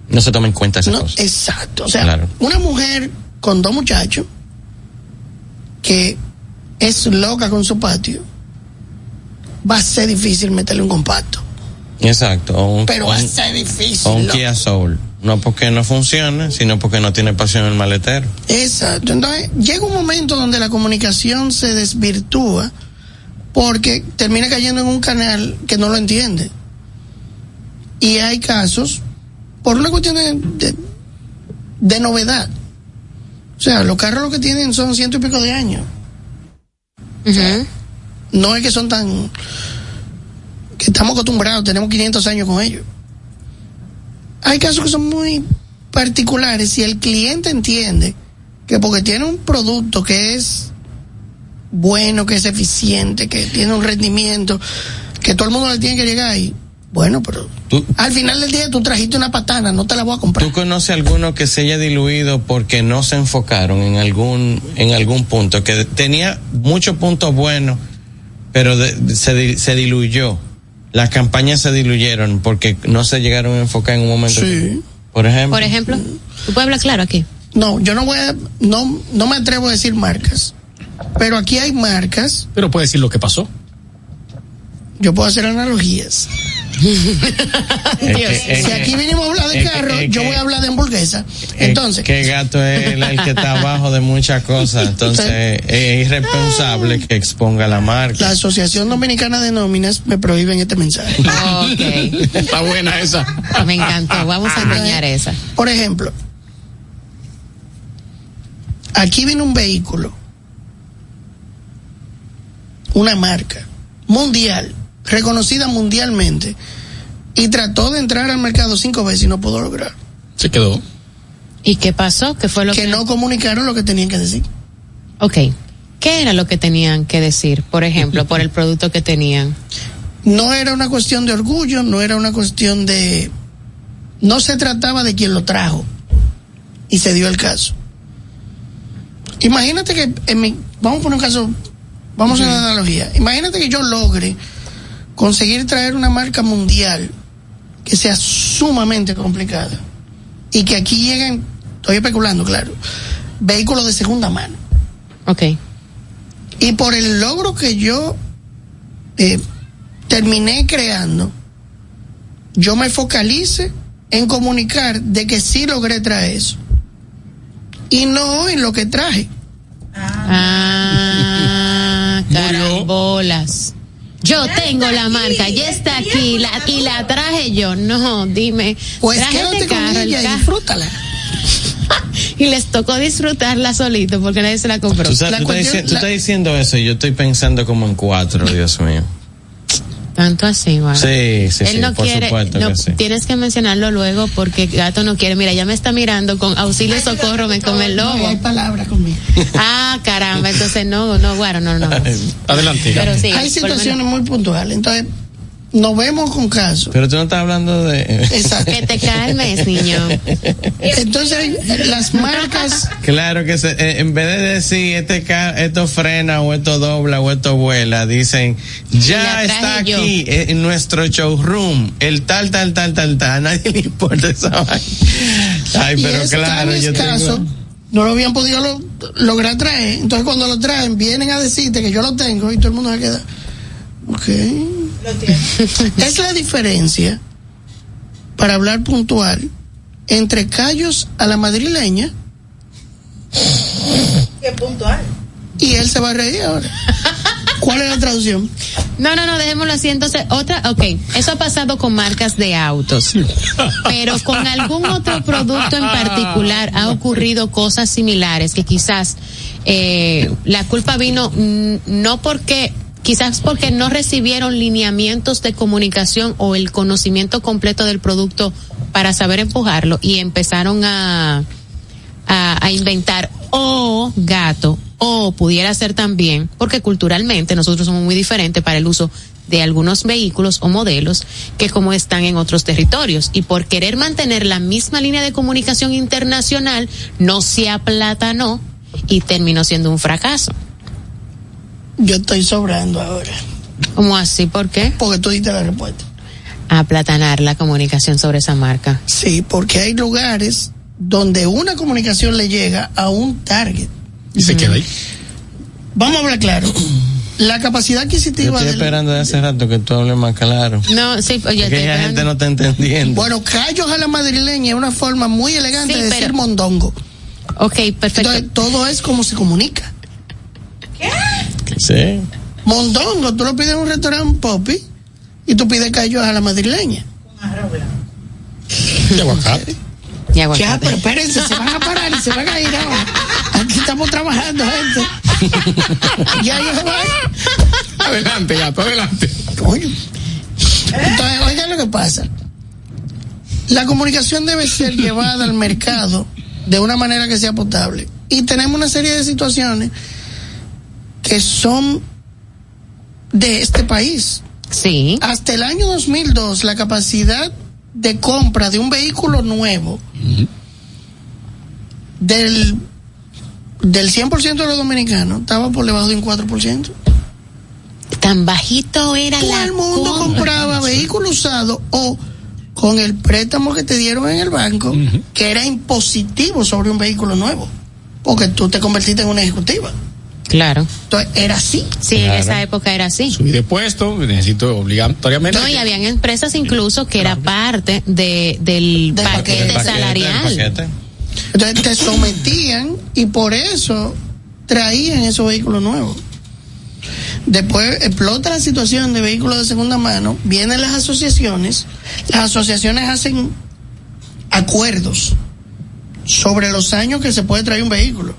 No se toma en cuenta esa no, cosa. Exacto. O sea, Claro. una mujer con dos muchachos que es loca con su patio, va a ser difícil meterle un compacto. Exacto. Un, Pero va a ser difícil. o un. Kia Soul. No porque no funcione, sino porque no tiene pasión en el maletero. Exacto. Entonces, llega un momento donde la comunicación se desvirtúa porque termina cayendo en un canal que no lo entiende. Y hay casos, por una cuestión de, de, de novedad. O sea, los carros lo que tienen son ciento y pico de años. No es que son tan... que estamos acostumbrados, tenemos 500 años con ellos. Hay casos que son muy particulares si el cliente entiende que porque tiene un producto que es bueno, que es eficiente, que tiene un rendimiento, que todo el mundo le tiene que llegar ahí. Bueno, pero ¿Tú, al final del día tú trajiste una patana, no te la voy a comprar. ¿Tú conoces alguno que se haya diluido porque no se enfocaron en algún en algún punto que tenía muchos puntos buenos, pero de- se, se diluyó? Las campañas se diluyeron porque no se llegaron a enfocar en un momento. Sí. Por ejemplo. Por ejemplo, tú puedes hablar claro aquí. No, yo no voy a, no, no me atrevo a decir marcas. Pero aquí hay marcas. Pero puede decir lo que pasó. Yo puedo hacer analogías. [LAUGHS] Dios. si aquí vinimos a hablar de es que- carro, es yo que- voy a hablar de hamburguesa. Entonces, que gato es el, el que está abajo de muchas cosas. [LAUGHS] Entonces, es irresponsable que exponga la marca. la Asociación Dominicana de Nóminas me prohíben este mensaje. [LAUGHS] Ok. Está buena esa. Me encantó. Vamos a enseñar esa. Por ejemplo, aquí viene un vehículo, una marca mundial, reconocida mundialmente, y trató de entrar al mercado cinco veces y no pudo lograr. Se quedó. ¿Y qué pasó? ¿Qué fue lo que, Que no comunicaron lo que tenían que decir. Ok. ¿Qué era lo que tenían que decir, por ejemplo, por el producto que tenían? No era una cuestión de orgullo, no era una cuestión de... No se trataba de quien lo trajo. Y se dio el caso. Imagínate que en mi... Vamos a poner un caso... Vamos a una analogía. Imagínate que yo logre conseguir traer una marca mundial que sea sumamente complicada. Y que aquí lleguen, estoy especulando, claro, vehículos de segunda mano. Ok. Y por el logro que yo eh, terminé creando, yo me focalice en comunicar de que sí logré traer eso. Y no en lo que traje. Ah, [LAUGHS] carambolas. Yo tengo la marca, ya está aquí la, y la traje yo. No, dime. Pues traje quédate este con carro, el ella y disfrútala. [LAUGHS] Y les tocó disfrutarla solito porque nadie se la compró. Tú, sabes- La tú estás, tú estás diciendo eso y yo estoy pensando como en cuatro, Dios mío. Tanto así, bueno. Sí, sí, Él sí, no por quiere, supuesto no, que sí. tienes que mencionarlo luego porque Gato no quiere. Mira, ya me está mirando con auxilio socorro, me come el No, lobo. hay palabras conmigo. [LAUGHS] Ah, caramba, entonces no, no, bueno, no, no. [LAUGHS] Adelante. Pero sí, hay situaciones muy puntuales. Entonces, nos vemos con casos. Pero tú no estás hablando de... Exacto. Que te calmes, niño. Entonces, las marcas Claro que se, eh, en vez de decir este ca- esto frena o esto dobla o esto vuela, dicen ya está yo. aquí eh, en nuestro showroom el tal tal tal tal tal, a nadie le importa esa vaina. Ay, pero es claro, yo tengo no lo habían podido lo- lograr traer. Entonces, cuando lo traen, vienen a decirte que yo lo tengo y todo el mundo se queda. Ok. [LAUGHS] es la diferencia, para hablar puntual, entre callos a la madrileña. Qué puntual. Y él se va a reír ahora. ¿Cuál es la traducción? No, no, no, dejémoslo así. Entonces, otra, ok, eso ha pasado con marcas de autos, pero con algún otro producto en particular ha ocurrido cosas similares que quizás eh, la culpa vino mm, no porque, quizás porque no recibieron lineamientos de comunicación o el conocimiento completo del producto para saber empujarlo y empezaron a, a, a inventar o gato o pudiera ser también porque culturalmente nosotros somos muy diferentes para el uso de algunos vehículos o modelos que como están en otros territorios y por querer mantener la misma línea de comunicación internacional no se aplatanó y terminó siendo un fracaso. Yo estoy sobrando ahora. ¿Cómo así? ¿Por qué? Porque tú diste la respuesta. Aplatanar la comunicación sobre esa marca. Sí, porque hay lugares donde una comunicación le llega a un target. Y se queda ahí. Vamos a hablar claro. La capacidad Yo adquisitiva estoy del- esperando de hace rato que tú hables más claro. No, sí, oye, Porque estoy la gente no está entendiendo. Bueno, callos a la madrileña es una forma muy elegante Sí, de decir pero- mondongo. Ok, perfecto. Entonces, todo es como se comunica. Sí. Mondongo, tú lo pides en un restaurante popi y tú pides callos a la madrileña. Y aguacate. Y Ya, aguacate. pero espérense, se van a parar y se van a ir ahora. Aquí estamos trabajando, gente. Ya yo voy. Adelante, gato, adelante. Coño. Entonces, oigan lo que pasa. La comunicación debe ser llevada al mercado de una manera que sea potable. Y tenemos una serie de situaciones que son de este país. Sí. Hasta el año 2002, la capacidad de compra de un vehículo nuevo del, del 100% de los dominicanos estaba por debajo de un 4%. Tan bajito era Todo la el mundo compra. compraba [LAUGHS] vehículo usado o con el préstamo que te dieron en el banco, que era impositivo sobre un vehículo nuevo, porque tú te convertiste en una ejecutiva. Claro. Entonces, era así. Sí, en esa época era así. Subí de puesto, necesito obligatoriamente. No, y habían empresas incluso que era parte de, del Del paquete, paquete, salarial. Entonces te sometían y por eso traían esos vehículos nuevos. Después explota la situación de vehículos de segunda mano, vienen las asociaciones, las asociaciones hacen acuerdos sobre los años que se puede traer un vehículo.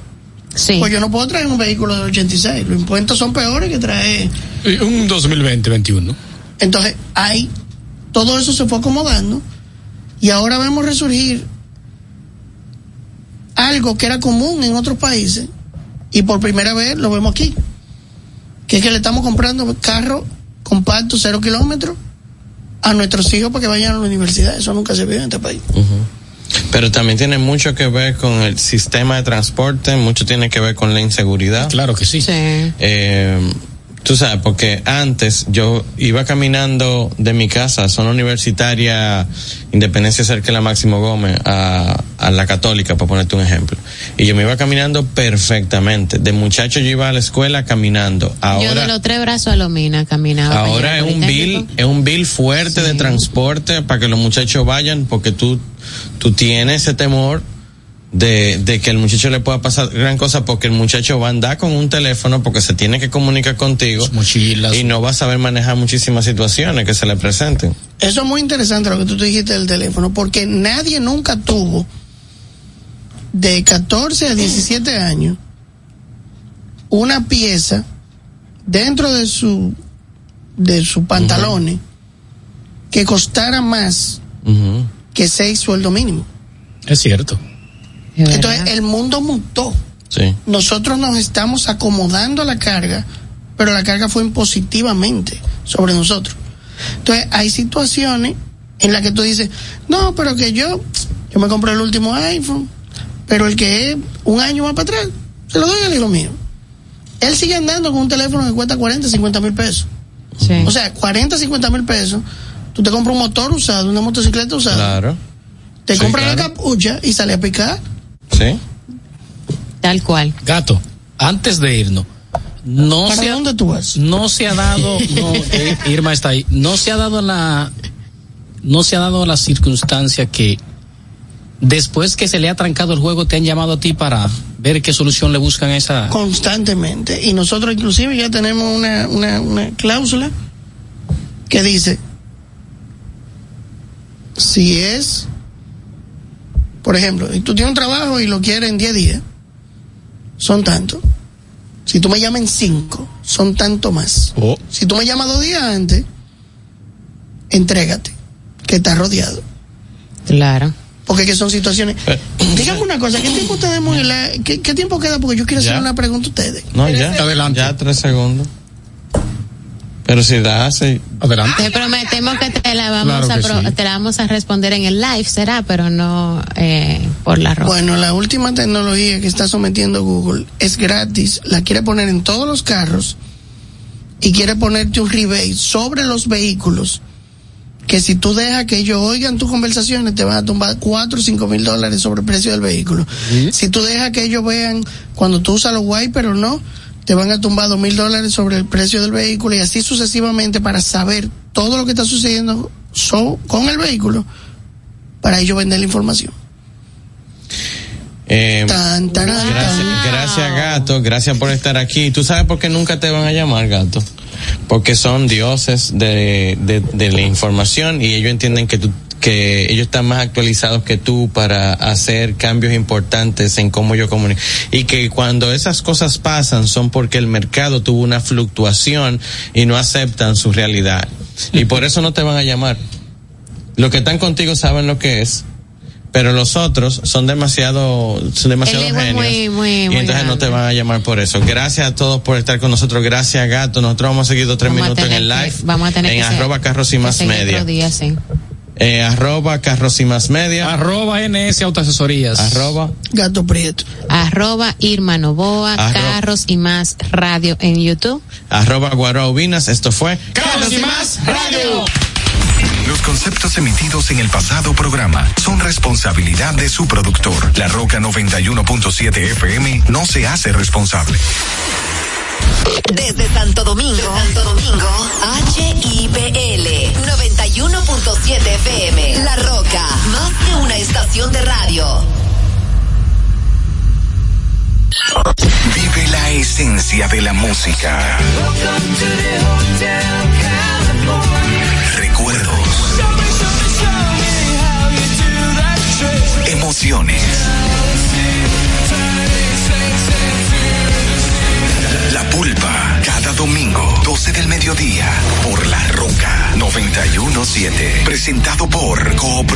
Sí. Pues yo no puedo traer un vehículo del 86, los impuestos son peores que traer. Un 2020-21. Entonces, hay, todo eso se fue acomodando y ahora vemos resurgir algo que era común en otros países y por primera vez lo vemos aquí. Que es que le estamos comprando carro compacto, cero kilómetros, a nuestros hijos para que vayan a la universidad. Eso nunca se vio en este país. Pero también tiene mucho que ver con el sistema de transporte, mucho tiene que ver con la inseguridad. Claro que sí. Eh, tú sabes, porque antes yo iba caminando de mi casa zona universitaria, Independencia cerca de la Máximo Gómez, a, a la Católica, para ponerte un ejemplo. Y yo me iba caminando perfectamente. De muchacho yo iba a la escuela caminando. Yo de Ahora, los tres brazos a Lomina caminaba. ahora es un bill, es un bill fuerte de transporte para que los muchachos vayan, porque tú, tú tienes ese temor de, de que el muchacho le pueda pasar gran cosa porque el muchacho va a andar con un teléfono porque se tiene que comunicar contigo y no va a saber manejar muchísimas situaciones que se le presenten. Eso es muy interesante lo que tú te dijiste del teléfono, porque nadie nunca tuvo de 14 a 17 años una pieza dentro de su de sus pantalones que costara más que seis sueldos mínimos. Es cierto. Entonces el mundo mutó. Sí. Nosotros nos estamos acomodando a la carga, pero la carga fue impositivamente sobre nosotros. Entonces hay situaciones en las que tú dices, no, pero que yo, yo me compré el último iPhone, pero el que es un año más para atrás, se lo doy al hijo mío. Él sigue andando con un teléfono que cuesta 40, 50 mil pesos. O sea, 40, 50 mil pesos, tú te compras un motor usado, una motocicleta usada, Claro. te Sí, compras la capucha y sale a picar. Sí. Tal cual. Gato, antes de irnos, no ¿Para se ha, dónde tú vas? no se ha dado, [LAUGHS] no, eh, Irma está ahí, no se ha dado la, no se ha dado la circunstancia que después que se le ha trancado el juego te han llamado a ti para ver qué solución le buscan a esa. constantemente. Y nosotros inclusive ya tenemos una, una, una cláusula que dice, si es, por ejemplo, y tú tienes un trabajo y lo quieres en 10 días, son tanto. Si tú me llamas en 5, son tanto más. Oh. Si tú me llamas dos días antes, entrégate, que estás rodeado. Claro. Porque que son situaciones. Eh, [CLEARS THROAT] Dígame una cosa, ¿qué tiempo tenemos en la, qué, qué tiempo queda? Porque yo quiero hacer una pregunta a ustedes. No, ya. Adelante. Ya tres segundos. Pero si da hace. Adelante. Te prometemos que te la vamos Claro a que pro- sí. te la vamos a responder en el live, será, pero no eh, por la ropa. Bueno, la última tecnología que está sometiendo Google es gratis, la quiere poner en todos los carros y quiere ponerte un rebate sobre los vehículos que si tú dejas que ellos oigan tus conversaciones te van a tumbar cuatro o cinco mil dólares sobre el precio del vehículo. Si tú dejas que ellos vean cuando tú usas los wipers o no, te van a tumbar dos mil dólares sobre el precio del vehículo y así sucesivamente para saber todo lo que está sucediendo so- con el vehículo para ellos vender la información. Eh, Tan, gracias, gato. Gracias por estar aquí. ¿Tú sabes por qué nunca te van a llamar, gato? Porque son dioses de, de, de la información y ellos entienden que tú que ellos están más actualizados que tú para hacer cambios importantes en cómo yo comunico y que cuando esas cosas pasan son porque el mercado tuvo una fluctuación y no aceptan su realidad. Y por eso no te van a llamar. Los que están contigo saben lo que es pero los otros son demasiado son demasiado genios muy, muy, y entonces no te van a llamar por eso. Gracias a todos por estar con nosotros. Gracias gato. Nosotros vamos a seguir dos tres Vamos minutos en el que- live vamos a tener en que arroba carros y más media. día, sí. Eh, arroba carros y más media Arroba NS Autoasesorías. arroba Gato Prieto. Arroba Irma Novoa, Arro- Carros y más radio en YouTube. arroba guaroaubinas esto fue Carlos y más radio. Los conceptos emitidos en el pasado programa son responsabilidad de su productor. La Roca 91.7 FM no se hace responsable. Desde Santo Domingo, Santo Domingo, HIPL 91.7 FM. La Roca, más que una estación de radio. Vive la esencia de la música. Recuerdos. Presentado por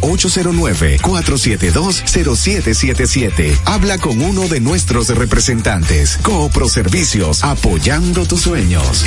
809-472-0777. Habla con uno de nuestros representantes. Coopro Servicios, apoyando tus sueños.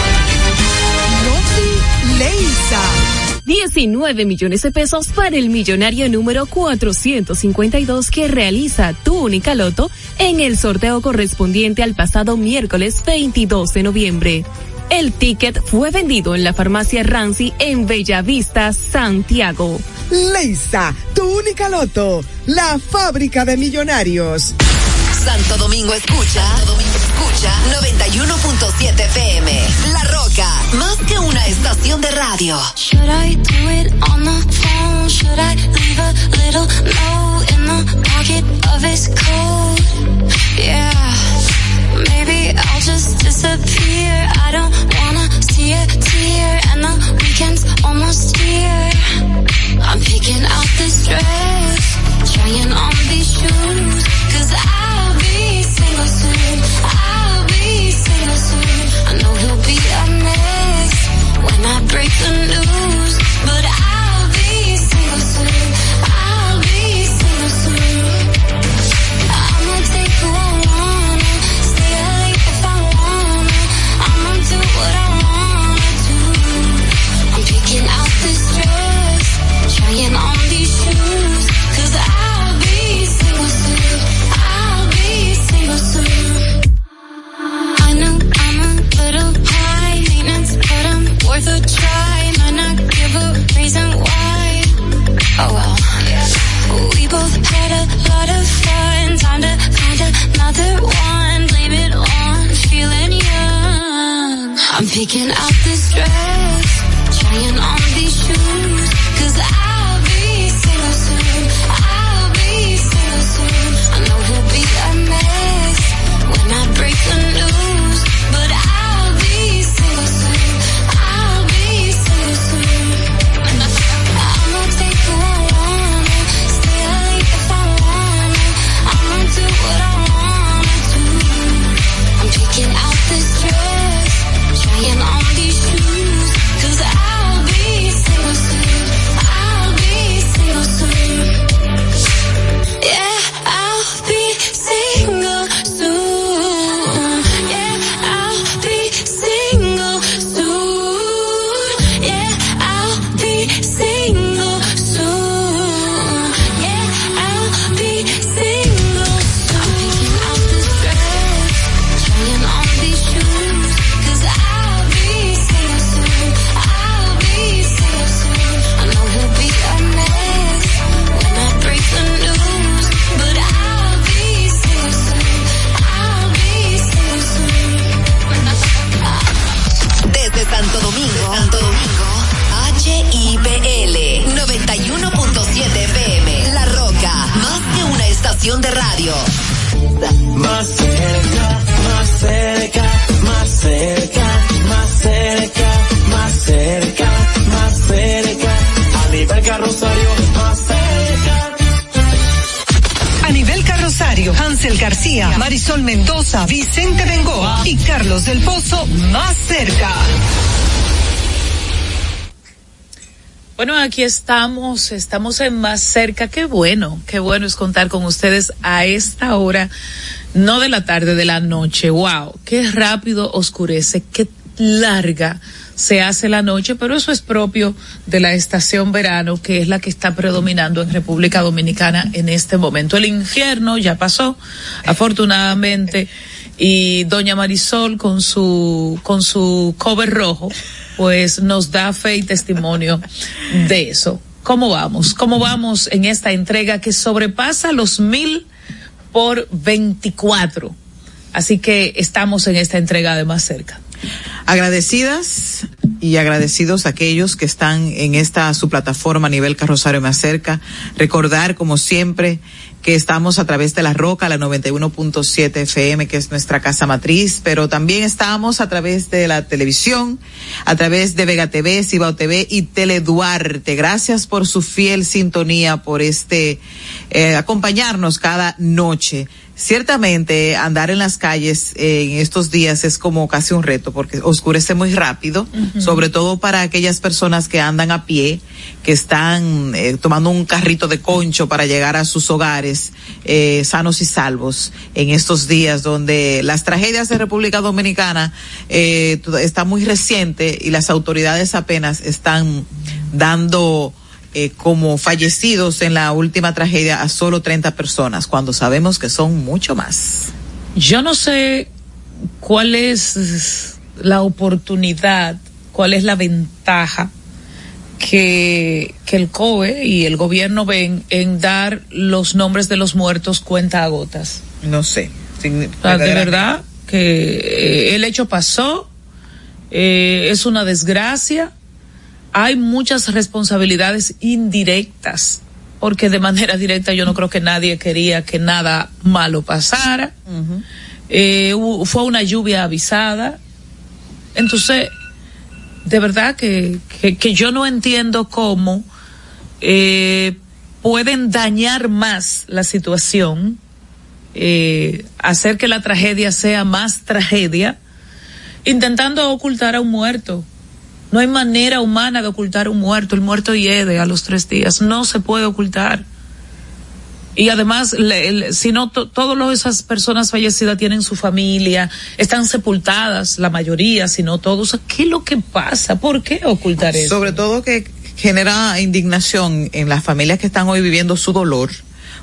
Leisa. 19 millones de pesos para el millonario número 452 que realiza tu única loto en el sorteo correspondiente al pasado miércoles 22 de noviembre. El ticket fue vendido en la farmacia Rancy en Bellavista, Santiago. Leisa, tu única loto, la fábrica de millonarios. Santo Domingo escucha, Santo Domingo escucha 91.7 FM. La Roca, más que una estación de radio. Should I do it on the phone? Should I leave a little note in the pocket of his coat? Aquí estamos, estamos en más cerca. Qué bueno, qué bueno es contar con ustedes a esta hora, no de la tarde, de la noche. Wow, qué rápido oscurece, qué larga se hace la noche, pero eso es propio de la estación verano, que es la que está predominando en República Dominicana en este momento. El infierno ya pasó, afortunadamente, y doña Marisol con su, con su cover rojo, pues nos da fe y testimonio de eso. ¿Cómo vamos? ¿Cómo vamos en esta entrega que sobrepasa los mil por 24? Así que estamos en esta entrega de más cerca. Agradecidas y agradecidos a aquellos que están en esta su plataforma a nivel Carrosario Más Cerca. Recordar, como siempre, que estamos a través de la Roca, la 91.7 FM, que es nuestra casa matriz, pero también estamos a través de la televisión, a través de Vega TV, Cibao TV y Tele Duarte. Gracias por su fiel sintonía, por este, eh, acompañarnos cada noche. Ciertamente andar en las calles eh, en estos días es como casi un reto porque oscurece muy rápido, sobre todo para aquellas personas que andan a pie, que están eh, tomando un carrito de concho para llegar a sus hogares eh, sanos y salvos en estos días donde las tragedias de República Dominicana eh, está muy reciente y las autoridades apenas están dando eh, como fallecidos en la última tragedia a solo 30 personas, cuando sabemos que son mucho más. Yo no sé cuál es la oportunidad, cuál es la ventaja que, que el COE y el gobierno ven en dar los nombres de los muertos cuenta a gotas. No sé. sin- O sea, de verdad que eh, el hecho pasó, eh, es una desgracia, hay muchas responsabilidades indirectas, porque de manera directa yo no creo que nadie quería que nada malo pasara. Eh, hubo- fue una lluvia avisada. Entonces, de verdad que, que, que yo no entiendo cómo eh, pueden dañar más la situación, eh, hacer que la tragedia sea más tragedia, intentando ocultar a un muerto. No hay manera humana de ocultar un muerto. El muerto hiede a los tres días. No se puede ocultar. Y además, si no, to- todas esas personas fallecidas tienen su familia, están sepultadas, la mayoría, si no todos. ¿Qué es lo que pasa? ¿Por qué ocultar eso? Sobre todo que genera indignación en las familias que están hoy viviendo su dolor,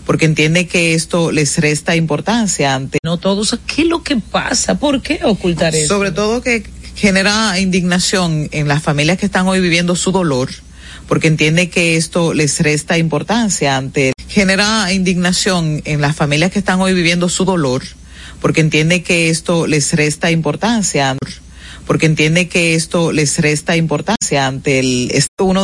porque entiende que esto les resta importancia ante. No todos. ¿Qué es lo que pasa? ¿Por qué ocultar eso? Sobre todo que genera indignación en las familias que están hoy viviendo su dolor, porque entiende que esto les resta importancia ante. Genera indignación en las familias que están hoy viviendo su dolor, porque entiende que esto les resta importancia, porque entiende que esto les resta importancia ante el uno